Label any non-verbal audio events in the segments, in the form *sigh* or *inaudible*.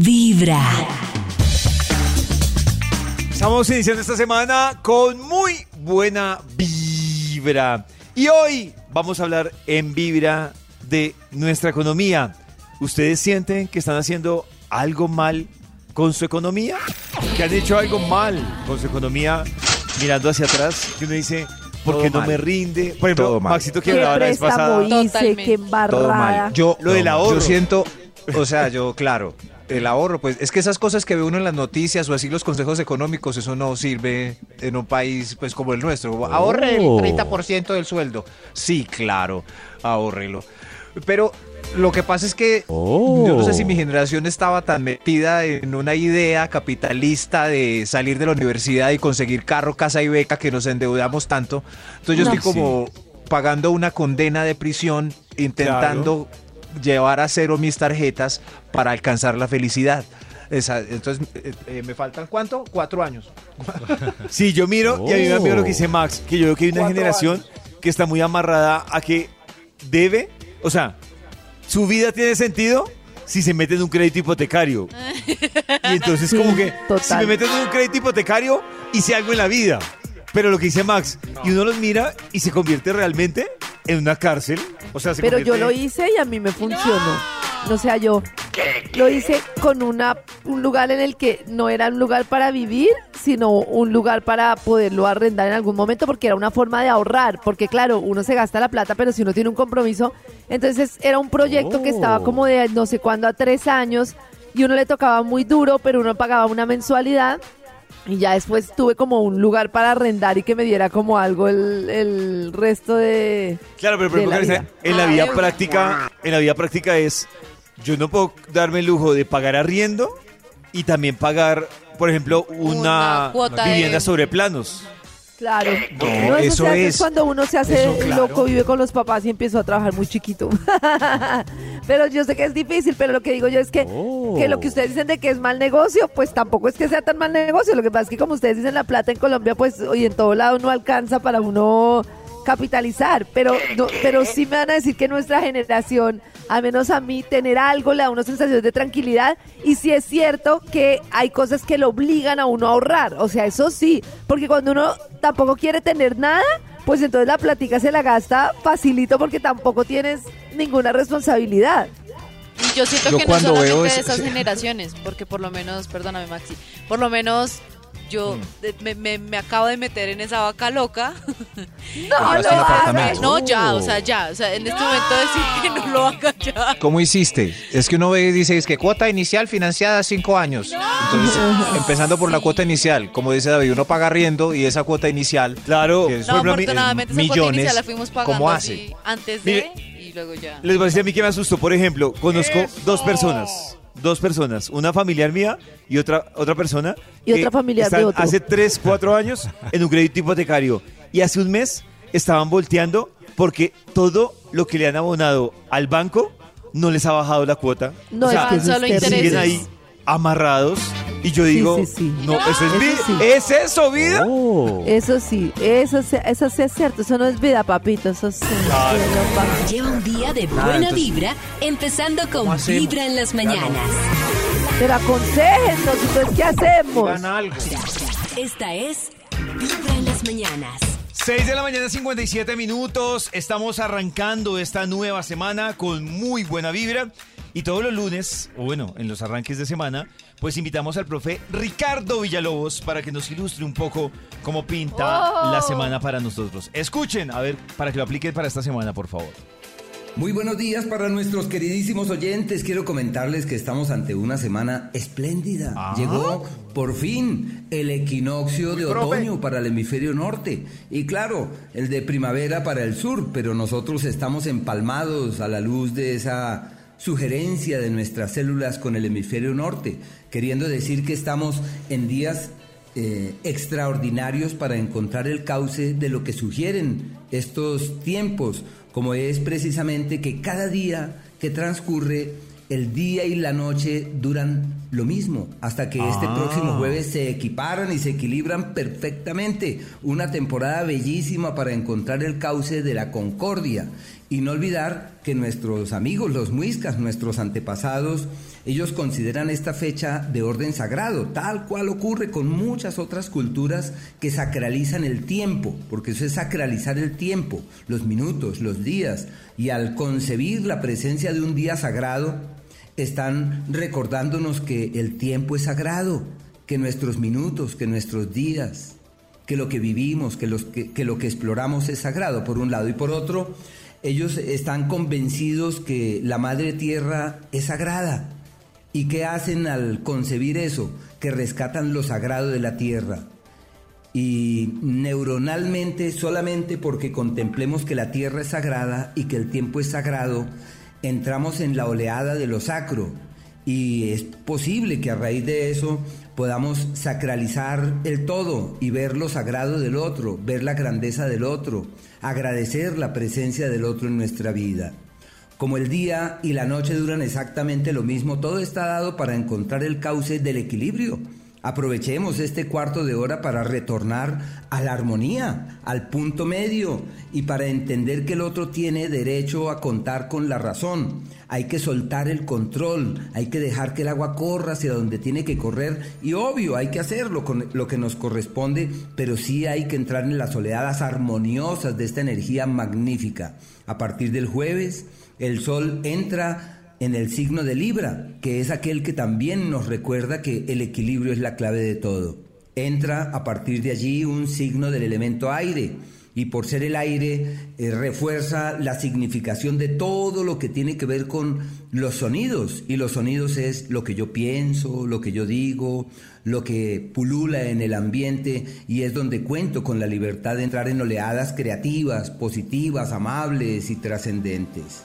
Vibra. Estamos iniciando esta semana con muy buena vibra. Y hoy vamos a hablar en vibra de nuestra economía. ¿Ustedes sienten que están haciendo algo mal con su economía? ¿Que han hecho algo mal con su economía mirando hacia atrás? Que uno dice, ¿por qué Todo no mal. me rinde? Por ejemplo, Todo mal. Maxito que Qué hablaba la vez pasada. hice, Totalmente. qué Todo mal. Yo, Lo del ahorro. Yo siento, o sea, yo, claro, el ahorro, pues es que esas cosas que ve uno en las noticias o así los consejos económicos, eso no sirve en un país pues como el nuestro. Como, Ahorre el 30% del sueldo. Sí, claro, ahórrelo. Pero lo que pasa es que yo no sé si mi generación estaba tan metida en una idea capitalista de salir de la universidad y conseguir carro, casa y beca que nos endeudamos tanto. Entonces yo No. estoy como pagando una condena de prisión intentando llevar a cero mis tarjetas para alcanzar la felicidad. Esa- entonces, eh, eh, ¿me faltan cuánto? Cuatro años. *laughs* Sí, yo miro y a mí me lo que dice Max, que yo veo que hay una Cuatro generación que está muy amarrada a que debe, o sea, su vida tiene sentido si se mete en un crédito hipotecario. *laughs* Y entonces Sí, como que total. si me meto en un crédito hipotecario, hice algo en la vida. Pero lo que dice Max, y uno los mira y se convierte realmente en una cárcel. O sea, se Pero yo convierte- lo hice y a mí me funcionó. No sea yo. Lo hice con una, un lugar en el que no era un lugar para vivir, sino un lugar para poderlo arrendar en algún momento, porque era una forma de ahorrar. Porque claro, uno se gasta la plata, pero si uno tiene un compromiso, entonces era un proyecto que estaba como de no sé cuándo a tres años y uno le tocaba muy duro, pero uno pagaba una mensualidad. Y ya después tuve como un lugar para arrendar y que me diera como algo el, el resto de... Claro, pero por de la vida. en la vida práctica, en la vida práctica es, yo no puedo darme el lujo de pagar arriendo y también pagar, por ejemplo, una, Una cuota de- vivienda sobre planos. Claro. No, eso, eso se hace es- cuando uno se hace eso, claro. loco, vive con los papás y empezó a trabajar muy chiquito. *laughs* pero yo sé que es difícil, pero lo que digo yo es que, que lo que ustedes dicen de que es mal negocio, pues tampoco es que sea tan mal negocio. Lo que pasa es que como ustedes dicen, la plata en Colombia, pues hoy en todo lado no alcanza para uno capitalizar. Pero, no, pero sí me van a decir que nuestra generación, al menos a mí, tener algo le da una sensación de tranquilidad. Y sí es cierto que hay cosas que lo obligan a uno a ahorrar. O sea, eso sí, porque cuando uno tampoco quiere tener nada, pues entonces la platica se la gasta facilito porque tampoco tienes ninguna responsabilidad. Y yo siento Yo que no solamente veo de esas generaciones, porque por lo menos, perdóname Maxi, por lo menos yo Mm. me, me- me acabo de meter en esa vaca loca. *laughs* No, apartamento. No, ya, o sea, ya, o sea, en este momento decir que no lo haga ya. ¿Cómo hiciste? Es que uno ve y dice, es que cuota inicial financiada cinco años. Entonces, empezando por la cuota inicial, como dice David, uno paga riendo y esa cuota inicial, Claro, que es, No, a mí- afortunadamente esa cuota millones, inicial la fuimos pagando ¿cómo así hace? antes de Mire, y luego ya. les parece a mí que me asustó, por ejemplo, conozco dos personas, dos personas, una familiar mía y otra, otra persona. Y que otra familiar de están otro. Hace 3, 4 años en un crédito hipotecario y hace un mes estaban volteando porque todo lo que le han abonado al banco no les ha bajado la cuota. No, o sea, es que siguen ahí amarrados y yo digo, sí, sí. no, eso es Eso vida, sí. ¿es eso vida? Eso sí, eso, sí- eso sí es cierto, eso no es vida, papito, eso sí. Lleva un día de buena entonces, vibra, empezando con? Vibra en las mañanas. Pero aconsejenos, entonces, ¿qué hacemos? Algo. Esta es Vibra en las mañanas. 6 de la mañana, 57 minutos. Estamos arrancando esta nueva semana con muy buena vibra. Y todos los lunes, o bueno, en los arranques de semana, pues invitamos al profe Ricardo Villalobos para que nos ilustre un poco cómo pinta Oh. la semana para nosotros. Escuchen, a ver, para que lo apliquen para esta semana, por favor. Muy buenos días para nuestros queridísimos oyentes. Quiero comentarles que estamos ante una semana espléndida. Ah. Llegó por fin el equinoccio de profe. otoño para el hemisferio norte y claro, el de primavera para el sur, pero nosotros estamos empalmados a la luz de esa sugerencia de nuestras células con el hemisferio norte, queriendo decir que estamos en días eh, extraordinarios para encontrar el cauce de lo que sugieren estos tiempos, como es precisamente que cada día que transcurre, el día y la noche duran lo mismo, hasta que este Ah. próximo jueves se equiparan y se equilibran perfectamente. Una temporada bellísima para encontrar el cauce de la concordia. Y no olvidar que nuestros amigos, los muiscas, nuestros antepasados, ellos consideran esta fecha de orden sagrado, tal cual ocurre con muchas otras culturas que sacralizan el tiempo, porque eso es sacralizar el tiempo, los minutos, los días, y al concebir la presencia de un día sagrado, están recordándonos que el tiempo es sagrado, que nuestros minutos, que nuestros días, que lo que vivimos, que, los, que, que lo que exploramos es sagrado, por un lado, y por otro, ellos están convencidos que la madre tierra es sagrada. ¿Y qué hacen al concebir eso? Que rescatan lo sagrado de la tierra. Y neuronalmente, solamente porque contemplemos que la tierra es sagrada y que el tiempo es sagrado, entramos en la oleada de lo sacro. Y es posible que a raíz de eso podamos sacralizar el todo y ver lo sagrado del otro, ver la grandeza del otro, agradecer la presencia del otro en nuestra vida. Como el día y la noche duran exactamente lo mismo, todo está dado para encontrar el cauce del equilibrio. Aprovechemos este cuarto de hora para retornar a la armonía, al punto medio y para entender que el otro tiene derecho a contar con la razón. Hay que soltar el control, hay que dejar que el agua corra hacia donde tiene que correr y obvio hay que hacerlo con lo que nos corresponde, pero sí hay que entrar en las oleadas armoniosas de esta energía magnífica. A partir del jueves, el sol entra en el signo de Libra, que es aquel que también nos recuerda que el equilibrio es la clave de todo. Entra a partir de allí un signo del elemento aire y por ser el aire eh, refuerza la significación de todo lo que tiene que ver con los sonidos y los sonidos es lo que yo pienso, lo que yo digo, lo que pulula en el ambiente y es donde cuento con la libertad de entrar en oleadas creativas, positivas, amables y trascendentes.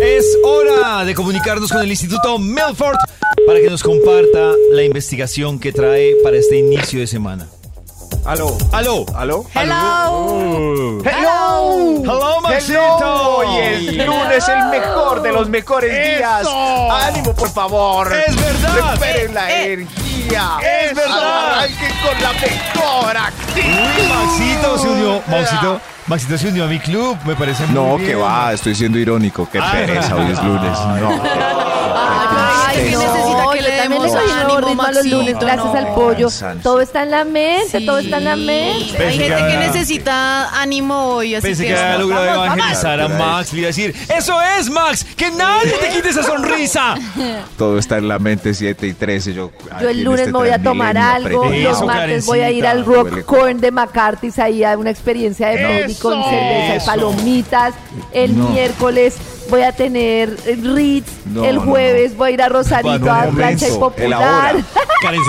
Es hora de comunicarnos con el Instituto Milford para que nos comparta la investigación que trae para este inicio de semana. Aló. ¡Aló! ¿Aló? Hello. ¡Hello! ¡Hello, Maxito! Hoy el lunes, el mejor de los mejores días. ¡Ánimo, por favor! ¡Es verdad! ¡Recuperen la energía! ¡Es verdad! ¡Arranquen con la mejor actitud! Maxito se unió. Maxito, Maxito se unió a mi club. Me parece muy No, bien. que va, estoy siendo irónico. Qué Ah. pereza, hoy es lunes. No. Ay, Qué ¿qué tristeza. necesita No, que yo le también le nuevo ánimo, ritmo a los lunes Maxito? gracias al No. pollo. Cansancio. Todo está en la mente, todo está en la Sí. mente. Hay Pensé gente que que era- necesita ánimo hoy, así Pensé que... que había logrado Vamos, vamos. evangelizar a Max. Le iba a decir, ¡Eso es, Max! ¡Que nadie te quite esa sonrisa! *laughs* Todo está en la mente 7 y 13. Yo, Yo el lunes me voy a tomar algo, aprendí. los Eso, martes voy a ir Karencita. al Rock Huele- Corn de McCarthy's ahí a una experiencia de peli con cerveza y Eso. palomitas. El miércoles voy a tener Ritz. No, el no, jueves voy a ir a Rosarito Bueno, a plancha y popular.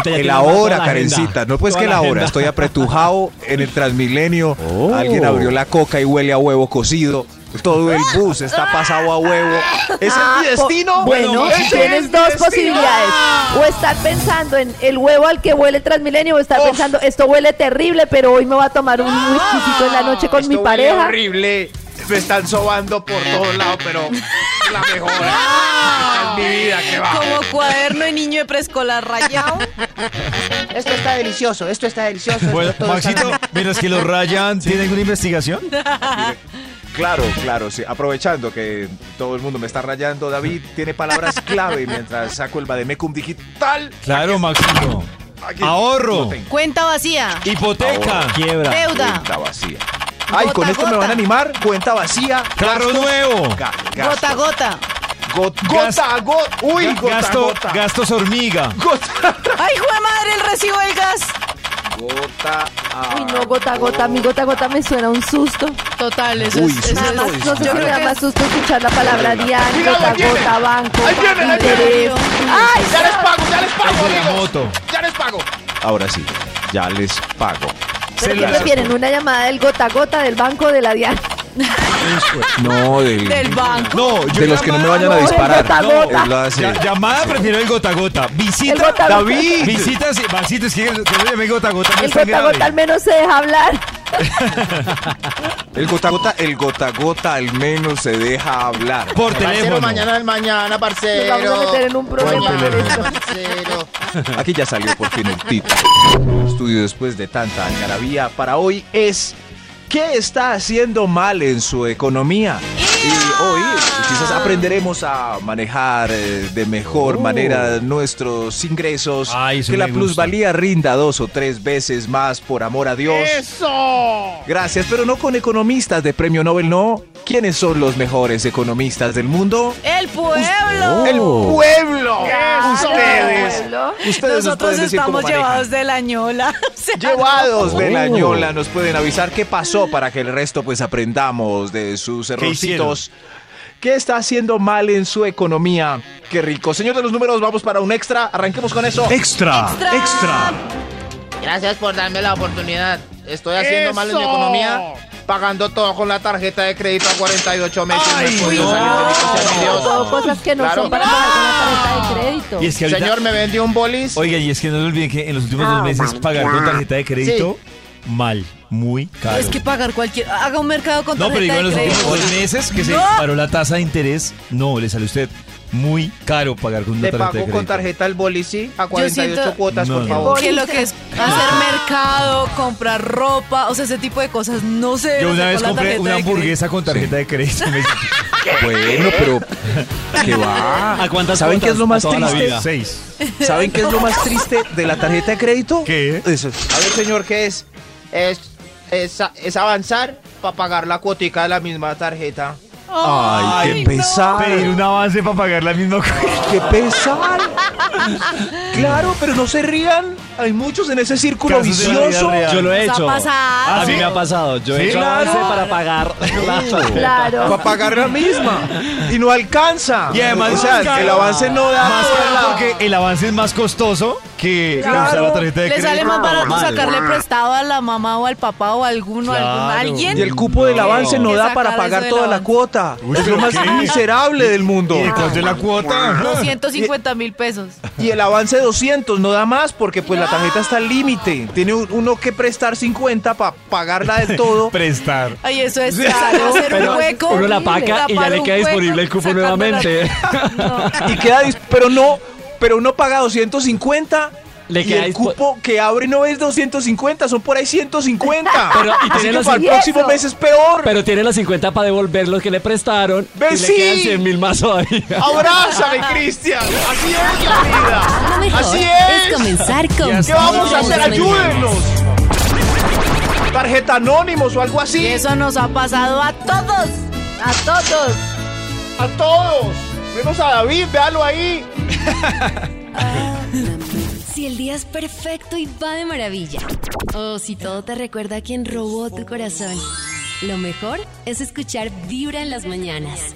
El ahora, *laughs* la Karencita. No, pues Toda que la la hora. Estoy apretujado en el Transmilenio. Oh. Alguien abrió la coca y huele a huevo cocido. Todo el bus está pasado a huevo. ¿Ese Ah, es mi po- destino? Bueno, tienes dos destino. posibilidades. O estar pensando en el huevo al que huele Transmilenio, o estar Uf. pensando, esto huele terrible, pero hoy me voy a tomar un whiskycito en la noche con Esto mi huele pareja. horrible. Me están sobando por todos lados, pero la mejor. Esta es mi vida que va. Como cuaderno de niño de preescolar rayado. Esto está delicioso, esto está delicioso. Bueno, esto Maxito, mientras que lo rayan, ¿tiene alguna investigación? Claro, claro, sí. Aprovechando que todo el mundo me está rayando, David tiene palabras clave mientras saco el Bademecum digital. Claro, Maxito. Ahorro. Cuenta vacía. Hipoteca. Ahorro. Quiebra. Deuda. Cuenta vacía. Ay, Gota, con esto me gota. van a animar. Cuenta vacía. Carro nuevo. ga- Gota a gastos. gota. Got- gota, a gota. Uy, Ga- gota, a gasto- gota. Gastos hormiga. Gota. ¡Ay, jue madre, el recibo del gas! Gota. a Uy, no, gota a gota, mi gota a gota me suena un susto. Total, eso Uy, es... Nada más, no sé yo si me da más susto escuchar la palabra diario, gota gota, banco, Ahí viene, ahí interés. viene. ¡Ay, Ya les pago, ya les pago, amigos. moto. Ya les pago. Ahora sí, ya les pago. ¿Pero qué prefieren? ¿Una llamada del gota a gota del banco de la Diana? *laughs* No, del- Del banco. No, yo de los que no me vayan a No, disparar. gota No, gota. hace. Ya- llamada prefiero el gota a gota. Visita. Gota. David. Visita, sí, Maxito, es que, que no llame gota a gota. No El gota a gota al menos se deja hablar. *laughs* El gota a gota, el gota a gota al menos se deja hablar. Por Parcero, teléfono. mañana es mañana, Nos parcero. vamos a meter en un problema parcero. Aquí ya salió por fin el título. Estudio después de tanta algarabía para hoy es ¿Qué está haciendo mal en su economía? Y hoy quizás aprenderemos a manejar eh, de mejor manera nuestros ingresos, Ay, que la gusta. plusvalía rinda dos o tres veces más por amor a Dios. ¡Eso! Gracias, pero no con economistas de premio Nobel, no. ¿Quiénes son los mejores economistas del mundo? El pueblo. El pueblo. Claro, Ustedes. pueblo. Ustedes nos Nosotros pueden decir cómo estamos llevados de la ñola. *laughs* Llevados de la Oh. ñola nos pueden avisar qué pasó para que el resto pues aprendamos de sus errorcitos. ¿Qué está haciendo mal en su economía? Qué rico. Señor de los números, vamos para un extra. Arranquemos con eso. Extra, extra. Gracias por darme la oportunidad. Estoy haciendo mal en mi economía, pagando todo con la tarjeta de crédito a 48 meses. Ay, no no. Dios. Todo cosas que no Claro. son para pagar con la tarjeta de crédito. Y es que ahorita, Señor, me vendió un bolis. Oiga, y es que no se olviden que en los últimos Ah, dos meses pagar con tarjeta de crédito, mal, muy caro. Es que pagar cualquier. Haga un mercado con no, pero tarjeta digo, en los últimos dos meses que se No. paró la tasa de interés, no, le sale a usted muy caro pagar con una Le tarjeta pago de crédito. con tarjeta el bolis, sí, a 48 siento- cuotas, No, por no. favor. Que lo que es hacer mercado, comprar ropa, o sea, ese tipo de cosas, no sé. Yo una hacer vez con la compré tarjeta una de hamburguesa con tarjeta de crédito. Me sentí- Bueno, pero ¿qué va? ¿A cuántas ¿Saben qué es lo más? A toda la triste? vida. Seis. ¿Saben qué es lo más triste de la tarjeta de crédito? ¿Qué? Eso. A ver, señor, ¿qué es? Es, es, es avanzar para pagar la cuotica de la misma tarjeta. Ay, qué pesar. Pedir un avance para pagar la misma cosa. ¡Qué pesar! *laughs* claro, pero no se rían. Hay muchos en ese círculo Casos de la vida vicioso. real. Yo lo he Nos ha hecho. pasado. A mí ¿sí? me ha pasado. Yo Sí, he hecho claro. avance para pagar *laughs* la Claro. Para pagar la misma. Y no alcanza. Y además o sea, el avance no da. Más porque el avance es más costoso que Claro. usar la tarjeta de Le crédito. sale más barato sacarle prestado a la mamá o al papá o a alguno, algún- alguien. Y el cupo del avance no da para pagar toda la cuota. Uy, es lo ¿pero más qué? miserable del mundo. ¿Y de cuánto es la cuota? 250 mil pesos. Y el avance 200 no da más porque pues la tarjeta está al límite. Tiene un- uno que prestar 50 para pagarla del todo. *laughs* Prestar. Ay, eso es claro, hacer Pero un hueco. uno la paga y ya le queda disponible el cupo nuevamente. No. y queda dis- pero no, pero uno paga 250 Le y queda el cupo que abre no es 250, son por ahí 150. *laughs* Pero, y tiene los para el ¿Y próximo mes es peor. Pero tiene los 50 para devolver los que le prestaron. Y sí. le quedan 100 mil más todavía. *laughs* Abrázame, Cristian. Así es la Lo vida. mejor Así es es. comenzar con ¿Qué vamos a hacer? Ayúdennos. Tarjeta anónimos o algo Y así. eso nos ha pasado a todos. A todos. A todos. Menos a David, véalo ahí. *laughs* Si el día es perfecto y va de maravilla. O si todo te recuerda a quien robó tu corazón. Lo mejor es escuchar Vibra en las mañanas.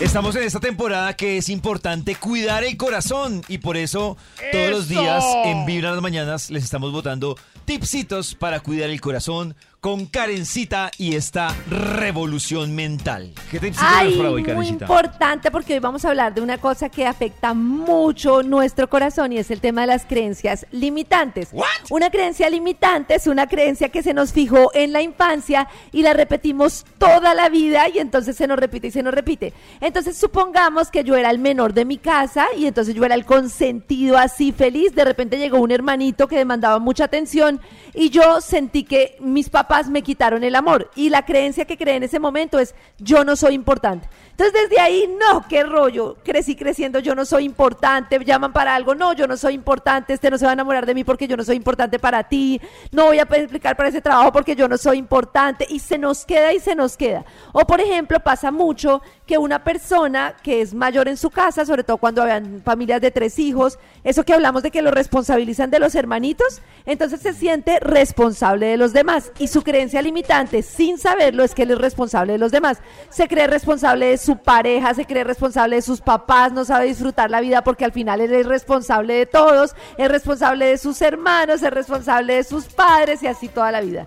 Estamos en esta temporada que es importante cuidar el corazón y por eso todos los días en Vibra en las mañanas les estamos botando tipsitos para cuidar el corazón con Karencita y esta revolución mental. ¿Qué tipsito Ay, hoy, muy importante porque hoy vamos a hablar de una cosa que afecta mucho nuestro corazón y es el tema de las creencias limitantes. Una creencia limitante es una creencia que se nos fijó en la infancia y la repetimos toda la vida y entonces se nos repite y se nos repite. Entonces supongamos que yo era el menor de mi casa y entonces yo era el consentido así feliz. De repente llegó un hermanito que demandaba mucha atención y yo sentí que mis papás me quitaron el amor. Y la creencia que creé en ese momento es yo no soy importante. Entonces desde ahí, no, qué rollo. Crecí creciendo, yo no soy importante. Llaman para algo, no, yo no soy importante. Este no se va a enamorar de mí porque yo no soy importante para ti. No voy a explicar para ese trabajo porque yo no soy importante. Y se nos queda y se nos queda. O por ejemplo, pasa mucho que una persona que es mayor en su casa, sobre todo cuando habían familias de tres hijos, eso que hablamos de que lo responsabilizan de los hermanitos, entonces se siente responsable de los demás. Y su creencia limitante, sin saberlo, es que él es responsable de los demás. Se cree responsable de su pareja, se cree responsable de sus papás, no sabe disfrutar la vida porque al final él es responsable de todos, es responsable de sus hermanos, es responsable de sus padres y así toda la vida.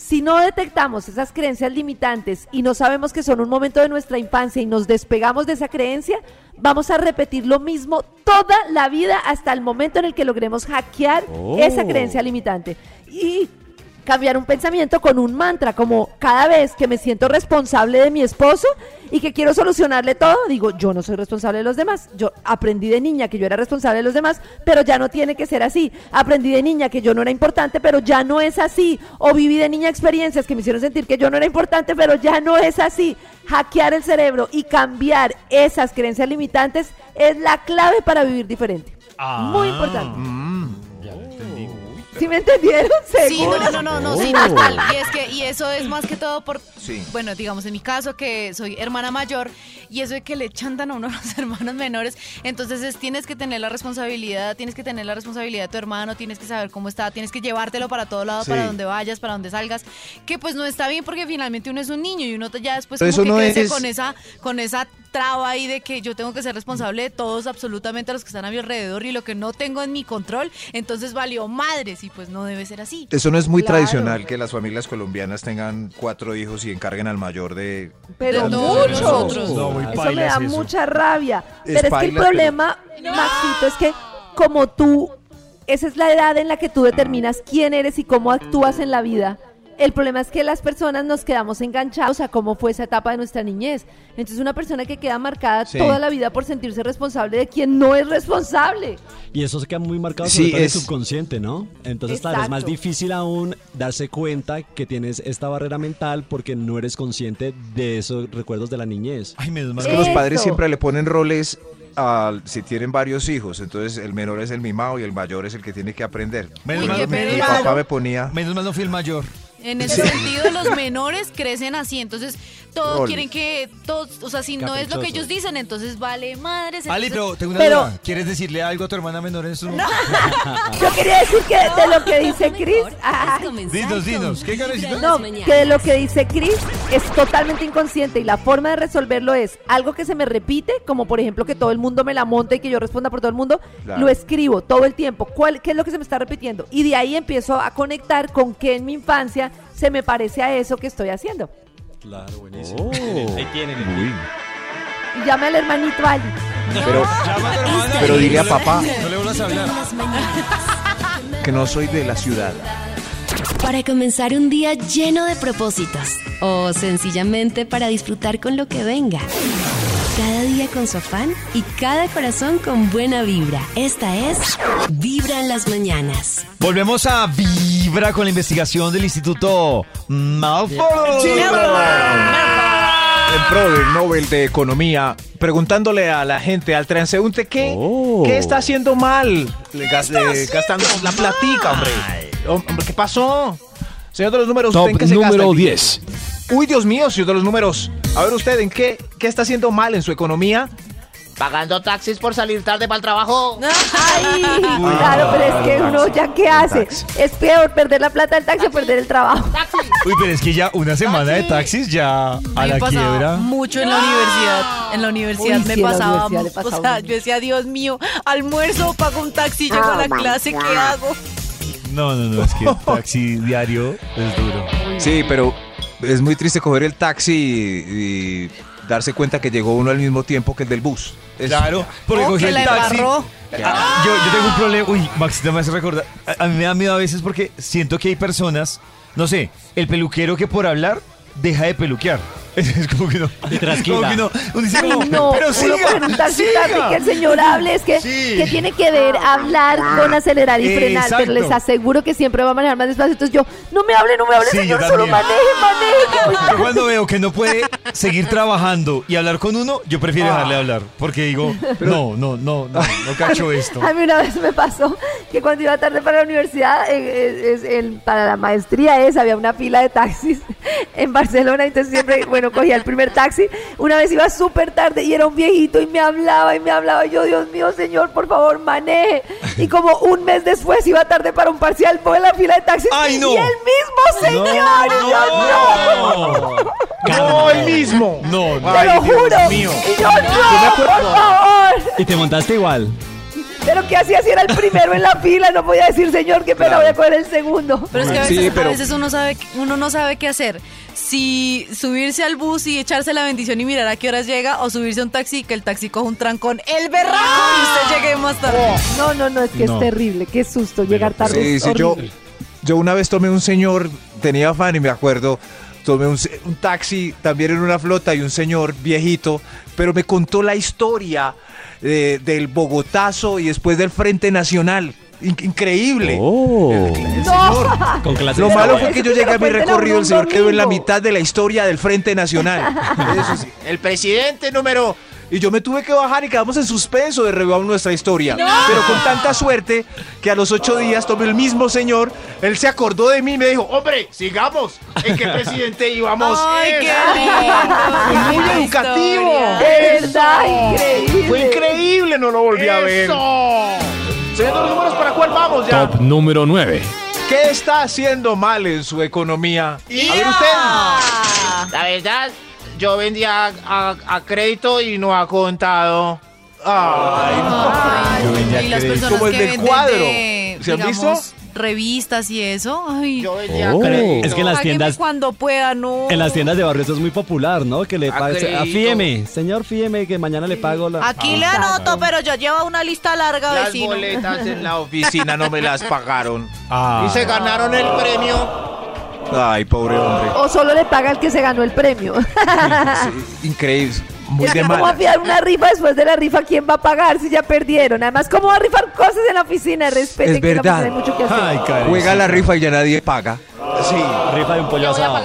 Si no detectamos esas creencias limitantes y no sabemos que son un momento de nuestra infancia y nos despegamos de esa creencia, vamos a repetir lo mismo toda la vida hasta el momento en el que logremos hackear esa creencia limitante. Y cambiar un pensamiento con un mantra, como cada vez que me siento responsable de mi esposo y que quiero solucionarle todo, digo, yo no soy responsable de los demás. Yo aprendí de niña que yo era responsable de los demás, pero ya no tiene que ser así. Aprendí de niña que yo no era importante, pero ya no es así. O viví de niña experiencias que me hicieron sentir que yo no era importante, pero ya no es así. Hackear el cerebro y cambiar esas creencias limitantes es la clave para vivir diferente. Muy importante. ¿Sí me entendieron? Sí, ¿Seguro? no, no, no, no, sí, total. Y es que, y eso es más que todo por, Sí. bueno, digamos, en mi caso, que soy hermana mayor, y eso de que le chantan a uno a *laughs* los hermanos menores, entonces es, tienes que tener la responsabilidad, tienes que tener la responsabilidad de tu hermano, tienes que saber cómo está, tienes que llevártelo para todo lado, Sí. para donde vayas, para donde salgas, que pues no está bien porque finalmente uno es un niño y uno ya después Pero como eso que no crece es- con esa, con esa traba ahí de que yo tengo que ser responsable de todos, absolutamente los que están a mi alrededor y lo que no tengo en mi control, entonces valió madres y pues no debe ser así. Eso no es muy Claro. tradicional que las familias colombianas tengan cuatro hijos y encarguen al mayor de... Pero De mucho. No, muy Eso me da eso. mucha rabia. Es pero es que el problema, Maxito, es que como tú, esa es la edad en la que tú determinas quién eres y cómo actúas en la vida. El problema es que las personas nos quedamos enganchados a cómo fue esa etapa de nuestra niñez. Entonces una persona que queda marcada Sí. toda la vida por sentirse responsable de quien no es responsable. Y eso se queda muy marcado Sí, en el subconsciente, ¿no? Entonces, claro, es más difícil aún darse cuenta que tienes esta barrera mental porque no eres consciente de esos recuerdos de la niñez. Ay, menos mal Es que los padres siempre le ponen roles al- si tienen varios hijos, entonces el menor es el mimado y el mayor es el que tiene que aprender. Menos mal, menos Mi Claro. papá me ponía... menos mal no fui el mayor. En ese sentido, los menores crecen así, entonces todos Roles. quieren que todos, o sea, si no es lo que ellos dicen, entonces vale madres. Ali, entonces- pero tengo una Pero- duda. ¿Quieres decirle algo a tu hermana menor en su *laughs* Yo quería decir que de lo que dice Chris, ah, Dinos, dinos, ¿qué? No, que de lo que dice Chris es totalmente inconsciente y la forma de resolverlo es algo que se me repite, como por ejemplo que todo el mundo me la monte y que yo responda por todo el mundo, Claro. lo escribo todo el tiempo. ¿Cuál, ¿Qué es lo que se me está repitiendo? Y de ahí empiezo a conectar con qué en mi infancia se me parece a eso que estoy haciendo. Claro, buenísimo. Ahí tienen. Y llame al hermanito Ali. Pero, pero dile a papá No le vuelvas a hablar. que no soy de la ciudad. Para comenzar un día lleno de propósitos o sencillamente para disfrutar con lo que venga. Cada día con su afán y cada corazón con buena vibra. Esta es Vibra en las mañanas. Volvemos a Vibra con la investigación del Instituto Malfoy. En pro del Nobel de Economía, preguntándole a la gente, al transeúnte, ¿qué, Oh. ¿qué está haciendo mal? Le le- gastando la platica, hombre. Hombre, ¿qué pasó? Señor de los números, ¿usted Top en qué se gasta número dinero? 10. Uy, Dios mío, señor de los números. A ver usted, ¿en qué, qué está haciendo mal en su economía? Pagando taxis por salir tarde para el trabajo. Ay, *laughs* claro, pero es que uno ya qué hace. Es peor perder la plata del taxi o perder el trabajo. Uy, pero es que ya una semana de taxis ya a me la pasaba quiebra. mucho en la universidad. En la universidad Uy, me sí, en la pasaba. universidad le o sea, mucho. yo decía, Dios mío, almuerzo, pago un taxi, llego a la clase, ¿qué hago? No, no, no, es que el *laughs* taxi diario es duro. Sí, pero es muy triste coger el taxi y, y darse cuenta que llegó uno al mismo tiempo que el del bus. Es- Claro, porque Oh, el taxi. Ah, yo, yo tengo un problema. Uy, Maxita me hace recordar. A, a mí me da miedo a veces porque siento que hay personas, no sé, el peluquero que por hablar deja de peluquear. *laughs* Es como que no. Y. Como que no. Uno dice como, No, pero uno siga, coger un taxi siga". tarde y que el señor hable, es que, Sí. que tiene que ver hablar con acelerar y frenar, Exacto. pero les aseguro que siempre va a manejar más despacio. Entonces yo, no me hable, no me hable, Sí, señor, solo maneje, maneje. *laughs* Yo cuando veo que no puede seguir trabajando y hablar con uno, yo prefiero dejarle hablar. Porque digo, no, no, no, no, no cacho esto. *laughs* A mí una vez me pasó que cuando iba tarde para la universidad, eh, eh, es- el- para la maestría esa, había una fila de taxis en Barcelona, entonces siempre, bueno, no cogía el primer taxi. Una vez iba súper tarde y era un viejito y me hablaba y me hablaba. Y yo, Dios mío, señor, por favor, maneje. Y como un mes después iba tarde para un parcial, voy en la fila de taxis. ¡Ay, no! Y el mismo señor. y yo, no. No, el mismo. No, no. Te Ay, lo Dios juro. mío. Y yo, no, por favor. Y te montaste igual. Pero ¿qué hacía si era el primero en la *laughs* fila? No podía decir, señor, qué pena, voy a coger el segundo. Pero es que a Sí, veces, a pero- veces uno sabe uno no sabe qué hacer. Si subirse al bus y echarse la bendición y mirar a qué horas llega, o subirse a un taxi y que el taxi coja un trancón, el berraco, y usted llegue más tarde. No, no, no, es que No. es terrible. Qué susto llegar tarde. Sí, es sí, yo, yo una vez tomé un señor, tenía fan y me acuerdo, tomé un, un taxi también en una flota y un señor viejito, pero me contó la historia eh, del Bogotazo y después del Frente Nacional. In- increíble. Oh. El señor. *laughs* Con clase. Lo malo fue que yo llegué a mi recorrido, el señor quedó en la mitad de la historia del Frente Nacional. *laughs* Eso sí, el presidente número... Y yo me tuve que bajar y quedamos en suspenso de revelar nuestra historia. Pero con tanta suerte que a los ocho días tomé el mismo señor, él se acordó de mí y me dijo, Hombre, sigamos. ¿En qué presidente íbamos? Ay, qué lindo. Muy educativo. verdad, increíble. Fue increíble, no lo volví a ver. Señor los números, ¿para cuál vamos ya? Top número 9. ¿qué está haciendo mal en su economía? A ver usted. La verdad, yo vendía a, a crédito y no ha contado. Ay, Ay, Yo vendía y las crédito. personas Como el que del venden cuadro. de, ¿Se han digamos, visto? revistas y eso. Ay, Yo vendía Oh, crédito. es que en las págueme tiendas- cuando pueda, no. En las tiendas de barrio eso es muy popular, ¿no? Que le A pague, afíeme, señor, fíeme que mañana le pago la... Aquí le anoto, pero yo llevo una lista larga, Las vecino. boletas en la oficina no me las pagaron. Ah. Y se ganaron el premio. Ay, pobre hombre. O solo le paga el que se ganó el premio. Sí, increíble. Muy de ¿Cómo mala. afiar una rifa después de la rifa? ¿Quién va a pagar si ya perdieron? Además, ¿cómo va a rifar cosas en la oficina? Respete Es que en la verdad. oficina hay mucho que hacer. Ay, Karen. Juega la rifa y ya nadie paga. Sí. rifa de un pollo asado.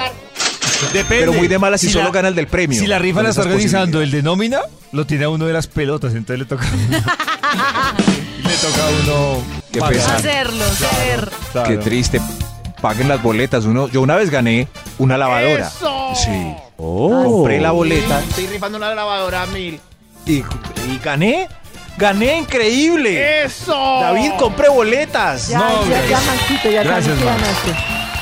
Depende. Pero muy de mala si, la- solo gana el del premio. Si la rifa la está organizando el de nómina, lo tiene a uno de las pelotas, entonces le toca a uno. *laughs* le toca a uno. Qué pesar. Hacerlo, ser. Claro. Qué triste. Paguen las boletas. Uno, yo una vez gané una lavadora. ¡Eso! Sí. Oh. Compré la boleta Estoy rifando una lavadora a mil. y, y gané. Gané increíble. ¡Eso! David, compré boletas. Ya, No, ya, ya. Maxito, ya Gracias, que Max.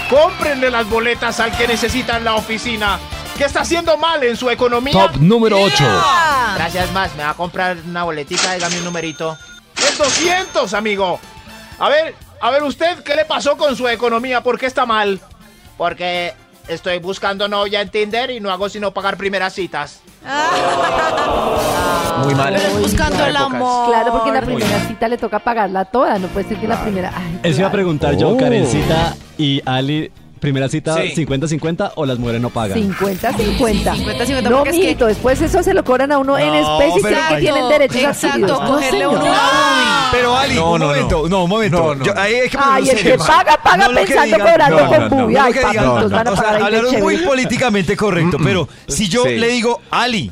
Cómprenle las boletas al que necesita en la oficina. ¿Qué está haciendo mal en su economía? Top número 8. Gracias más, me va a comprar una boletita, dígame un numerito. Es 200, amigo. A ver, a ver usted, ¿qué le pasó con su economía? ¿Por qué está mal? Porque estoy buscando novia en Tinder y no hago sino pagar primeras citas. Muy mal. Pero es buscando el amor. Claro, porque en la primera cita le toca pagarla toda. No puede ser que en la primera. Ay, Eso iba a claro. preguntar yo, Oh. Karencita y Ali. Primera cita Sí. 50-50 o las mujeres no pagan. 50-50. 50-50, No, porque es que- mijito, después eso se lo cobran a uno en No, especie y pero- creen que Exacto, tienen derechos Exacto, adquiridos. No, cogerle señor. uno una Pero Ali, No, un no, no. momento, no, un momento. No, no. Yo- ahí hay que Ay, el paga, paga pensando cobrando no, con no, bubi. Ay, lo que digan, papitos, van a o sea, pagar ahí hablaron muy chévere. políticamente correcto, pero si yo Sí. le digo, Ali,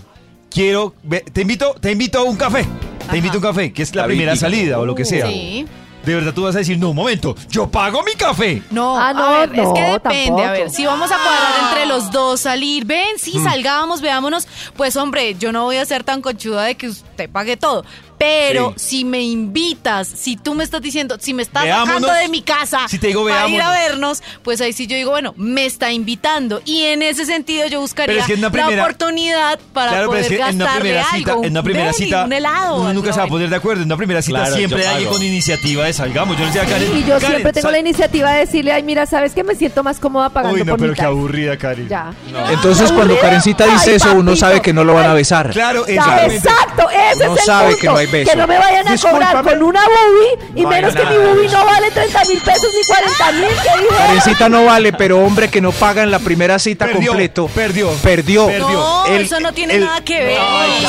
quiero, ve- te invito, te invito a un café, te invito a un café, que es la David, primera y- salida o lo que sea. Sí. De verdad tú vas a decir, no, un momento, yo pago mi café. No, Ah, no, a ver, es no, que depende. tampoco. A ver, si vamos a cuadrar entre los dos, salir, ven, sí, Mm. salgamos, veámonos, pues hombre, yo no voy a ser tan conchuda de que usted pague todo. Pero si me invitas, si tú me estás diciendo, si me estás Veámonos. sacando de mi casa Si te digo, para ir a vernos, pues ahí sí yo digo, bueno, me está invitando. Y en ese sentido yo buscaría es que en una primera- la oportunidad para claro, pero poder es que en una gastar primera de cita, algo. en una primera Ven, cita, un helado. uno nunca se va a poner de acuerdo. En una primera cita Claro, siempre hay alguien con iniciativa de salgamos. Yo le decía a Karen, Y yo Karen, siempre tengo sal- la iniciativa de decirle, ay, mira, ¿sabes que Me siento más cómoda pagando Uy, no, por pero mi qué aburrida, Karen. Ya. Entonces, cuando. Karencita dice Ay, eso, uno sabe que no lo van a besar. Claro, exactamente. exacto, ese Uno es el sabe punto. que no hay beso. Que no me vayan a cobrar con una bubi y menos que nada mi bubi no vale 30 mil pesos ni 40 mil. Karencita no vale, pero hombre que no paga en la primera cita Perdió, completo. perdió. Perdió. Perdió. No, El- eso no tiene el- nada que ver.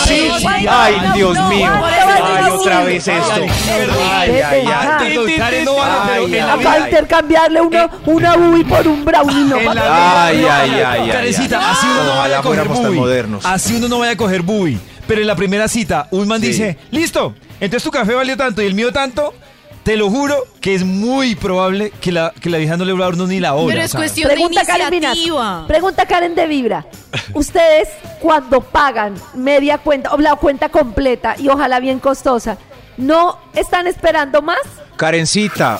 Sí, No, sí. Ay, no, Dios no, mío. Ay, otra vez esto. Ay. Ay, ay, ay. Ay, ay, Para vida- intercambiarle uno, una bubi por un brownie, Ay, vida- ay, ay, ay, Karencita, ay. así uno no vaya a coger bubi. Así uno no vaya a coger bubi. Pero en la primera cita, un man Sí. dice, listo, entonces tu café valió tanto y el mío tanto. te lo juro que es muy probable que la, que la vieja no le va a dar uno ni la hora. Pero es cuestión de Pregunta Karen Minas. iniciativa. Pregunta Karen de Vibra. Ustedes cuando pagan media cuenta o la cuenta completa y ojalá bien costosa, ¿no están esperando más? Karencita,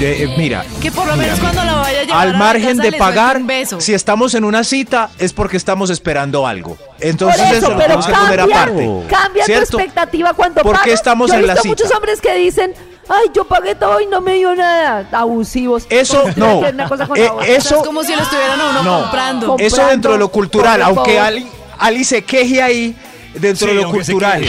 eh, eh, mira, Que por lo menos cuando la vaya a llevar a al la margen casa de le suelte pagar, un beso. si estamos en una cita es porque estamos esperando algo. Entonces Por eso, eso lo pero tenemos que poner cambia, aparte. cambia tu ¿Cierto? expectativa cuando ¿Por qué pagas. estamos Yo he en la cita? muchos hombres que dicen, ay, yo pagué todo y no me dio nada. Abusivos. Eso Porque no. tienen una cosa con Eh, la eso- Es como si lo estuvieran a uno No. comprando. Com- Eso comprando, dentro de lo cultural, aunque. Ali, Ali se queje ahí, dentro Sí, de lo cultural,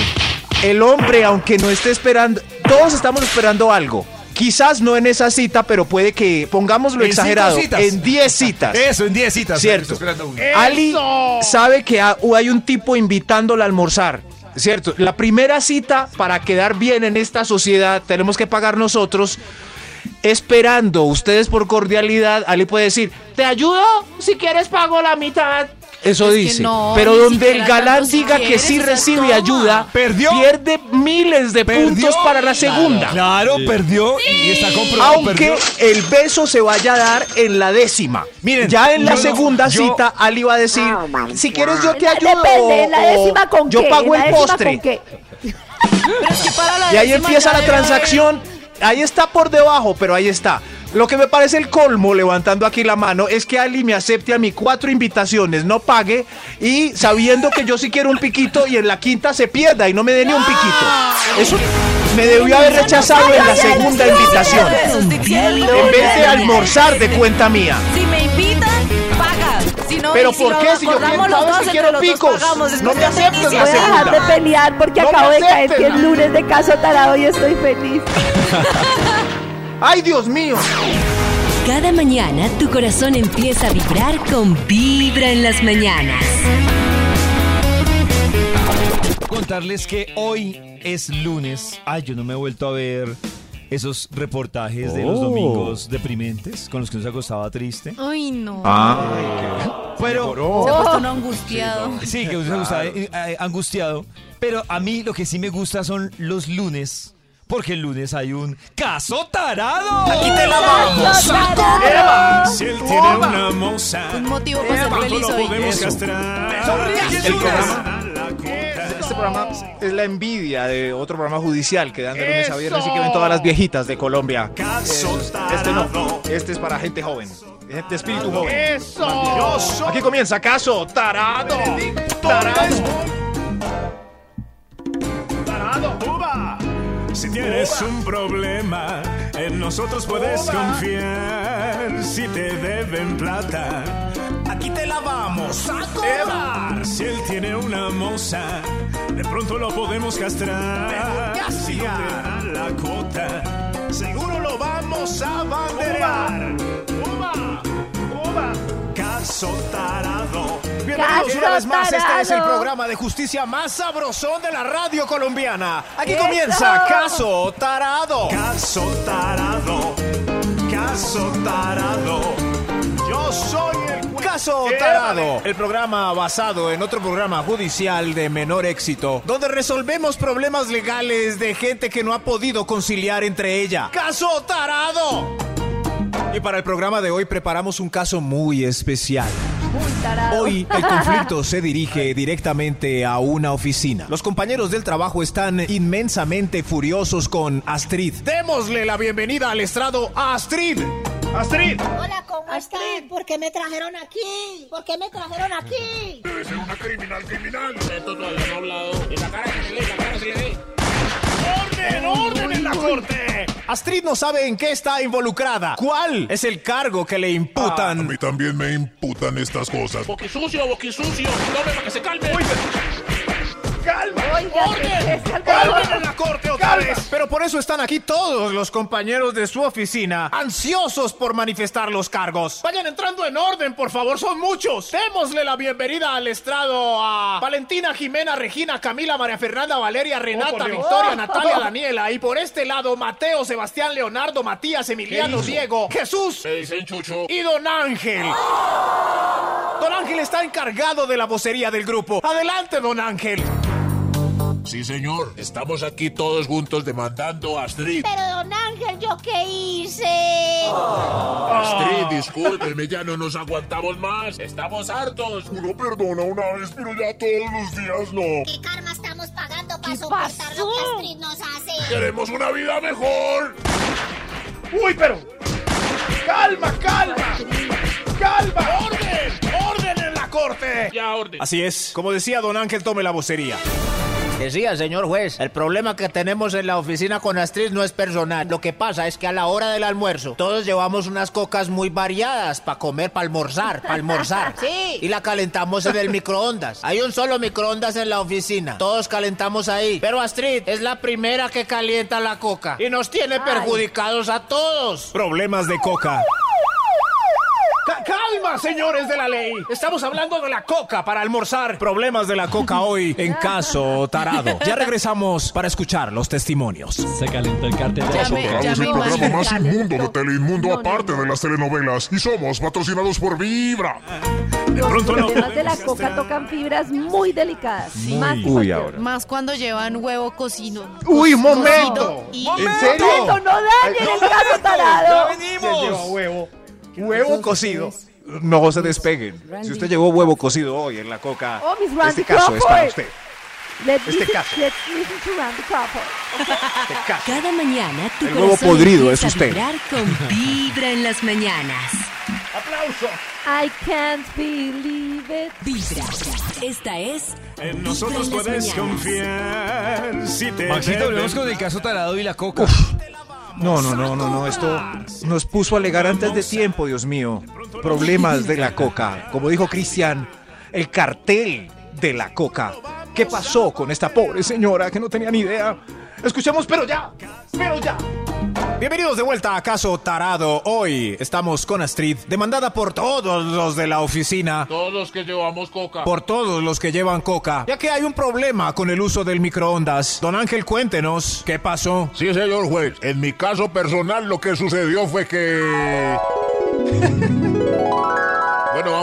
el hombre, aunque no esté esperando, todos estamos esperando algo. Quizás no en esa cita, pero puede que, pongámoslo En cinco exagerado, citas. en 10 citas. Eso, en 10 citas. Cierto. estoy esperando uno. Ali sabe que ha- hay un tipo invitándola a almorzar. Cierto, la primera cita para quedar bien en esta sociedad tenemos que pagar nosotros. Esperando ustedes por cordialidad, Ali puede decir, ¿te ayudo? Si quieres pago la mitad. Eso Es dice. no, Pero donde el galán diga que sí recibe toma. ayuda, ¿Perdió? pierde miles de Perdió. puntos para la segunda. Claro, perdió y está comprobado. Aunque perdió. el beso se vaya a dar en la décima. Miren, ya en la no- segunda yo- cita, Ali va a decir, si quieres yo te ayudo. Depende, en la o- décima con yo qué. pago en la el postre. con qué. *laughs* Pero es que para la Y ahí empieza la transacción. Ahí está por debajo, pero ahí está. Lo que me parece el colmo, levantando aquí la mano, es que Ali me acepte a mí cuatro invitaciones, no pague, y sabiendo que yo sí quiero un piquito y en la quinta se pierda y no me dé ni un piquito. Eso me debió haber rechazado en la segunda invitación. En vez de almorzar de cuenta mía. Si me invitan, pagas. Si no, Pero si ¿por qué? Si yo quiero- los que entre quiero picos, pagamos, no me de aceptes la Voy a dejar de pelear porque No acabo de caer acepten. que es lunes de caso tarado y estoy feliz. *laughs* ¡Ay, Dios mío! Cada mañana tu corazón empieza a vibrar con Vibra en las mañanas. Contarles que hoy es lunes. Ay, yo no me he vuelto a ver esos reportajes de los Oh. domingos deprimentes con los que nos acostaba triste. Ay, no. Ah. Pero Se ha puesto uno angustiado. Sí, que usted está eh, eh, angustiado. Pero a mí lo que sí me gusta son los lunes. Porque el lunes hay un caso tarado. Aquí te la ¡Caso tarado! Si él tiene una moza, Un motivo para ser ¿cuánto feliz hoy. podemos Eso. castrar? El programa. La cuota. Este programa es la envidia de otro programa judicial que dan de lunes a viernes y que ven todas las viejitas de Colombia. Caso Este no, tarado. este es para gente joven, gente de espíritu joven. ¡Eso! Yo soy Aquí comienza caso. Tarado. tarado. Si tienes un problema, en nosotros puedes confiar. Si te deben plata, aquí te la vamos a cobrar. Si él tiene una moza, de pronto lo podemos castrar. Si no te da la cuota, seguro lo vamos a uva. Caso tarado. Bienvenidos una vez más, este es el programa de justicia más sabrosón de la radio colombiana. Aquí comienza Caso Tarado. Caso tarado, caso tarado. Yo soy el. Caso Tarado, el programa basado en otro programa judicial de menor éxito, donde resolvemos problemas legales de gente que no ha podido conciliar entre ella. Caso Tarado. Y para el programa de hoy preparamos un caso muy especial. Hoy el conflicto se dirige directamente a una oficina. Los compañeros del trabajo están inmensamente furiosos con Astrid. Démosle la bienvenida al estrado a Astrid. Astrid. Hola, ¿cómo están? ¿Por qué me trajeron aquí? ¿Por qué me trajeron aquí? ¡Orden, orden en la corte! Astrid no sabe en qué está involucrada. ¿Cuál es el cargo que le A imputan? mí también me imputan estas cosas. Boquisucio, boquisucio, para que se calme. ¡Calma! Oiga, ¿qué es el ¡Orden en la corte otra vez! Pero por eso están aquí todos los compañeros de su oficina, ansiosos por manifestar los cargos. Vayan entrando en orden, por favor, son muchos. Démosle la bienvenida al estrado a Valentina, Jimena, Regina, Camila, María Fernanda, Valeria, Renata, Victoria, Natalia, *laughs* Daniela. Y por este lado, Mateo, Sebastián, Leonardo, Matías, Emiliano? Diego, Jesús Me dicen chucho. y Don Ángel. Don Ángel está encargado de la vocería del grupo. Adelante, Don Ángel. Sí, señor. Estamos aquí todos juntos demandando a Astrid. Pero don Ángel, ¿yo qué hice? Astrid, discúlpeme, ya no nos aguantamos más. Estamos hartos. Uno perdona una vez, pero ya todos los días no. ¿Qué karma estamos pagando para soportar lo que Astrid nos hace? Queremos una vida mejor. Uy, pero. ¡Calma, calma! ¡Calma! ¡Orden! ¡Orden en la corte! Ya, orden. Así es, como decía don Ángel, tome la vocería. Decía, señor juez, el problema que tenemos en la oficina con Astrid no es personal. Lo que pasa es que a la hora del almuerzo, todos llevamos unas cocas muy variadas para comer, para almorzar, para almorzar. *laughs* Sí. Y la calentamos en el microondas. Hay un solo microondas en la oficina. Todos calentamos ahí. Pero Astrid es la primera que calienta la coca. Y nos tiene perjudicados a todos. Problemas de coca. Ca- Calma, señores de la ley. Estamos hablando de la coca para almorzar. Problemas de la coca hoy en caso tarado. Ya regresamos para escuchar los testimonios. Se calentó el cartel de Ya la me- ya Es el programa más inmundo de Teleinmundo No, no, aparte no. de las telenovelas y somos patrocinados por Vibra. Los pronto no problemas de la coca tocan fibras muy delicadas. Más que Uy, ahora. Más cuando llevan huevo cocido. Uy, Co- momento. y- ¿En serio? Momento, no dañen el caso tarado. venimos! huevo. Huevo cocido. No se despeguen. Si usted llevó huevo cocido hoy en la coca, Oh, este caso es para usted. Let's Este listen- caso. let's listen to Randy Crawford. Este caso. Cada mañana tu El huevo podrido es usted. a vibrar con Vibra en las mañanas. ¡Aplauso! I can't believe it. Vibra. Esta es En Vibra nosotros en las puedes mañanas. confiar si te Maxito, volvemos con el caso tarado y la coca. No, no, no, no, no. Esto nos puso a alegar antes de tiempo, Dios mío. Problemas de la coca. Como dijo Cristian, el cartel de la coca. ¿Qué pasó con esta pobre señora que no tenía ni idea? Escuchemos, pero ya, pero ya. Bienvenidos de vuelta a Caso Tarado. Hoy estamos con Astrid, demandada por todos los de la oficina, Todos los que llevamos coca. por todos los que llevan coca, ya que hay un problema con el uso del microondas. Don Ángel, cuéntenos qué pasó. Sí, señor juez. En mi caso personal, lo que sucedió fue que.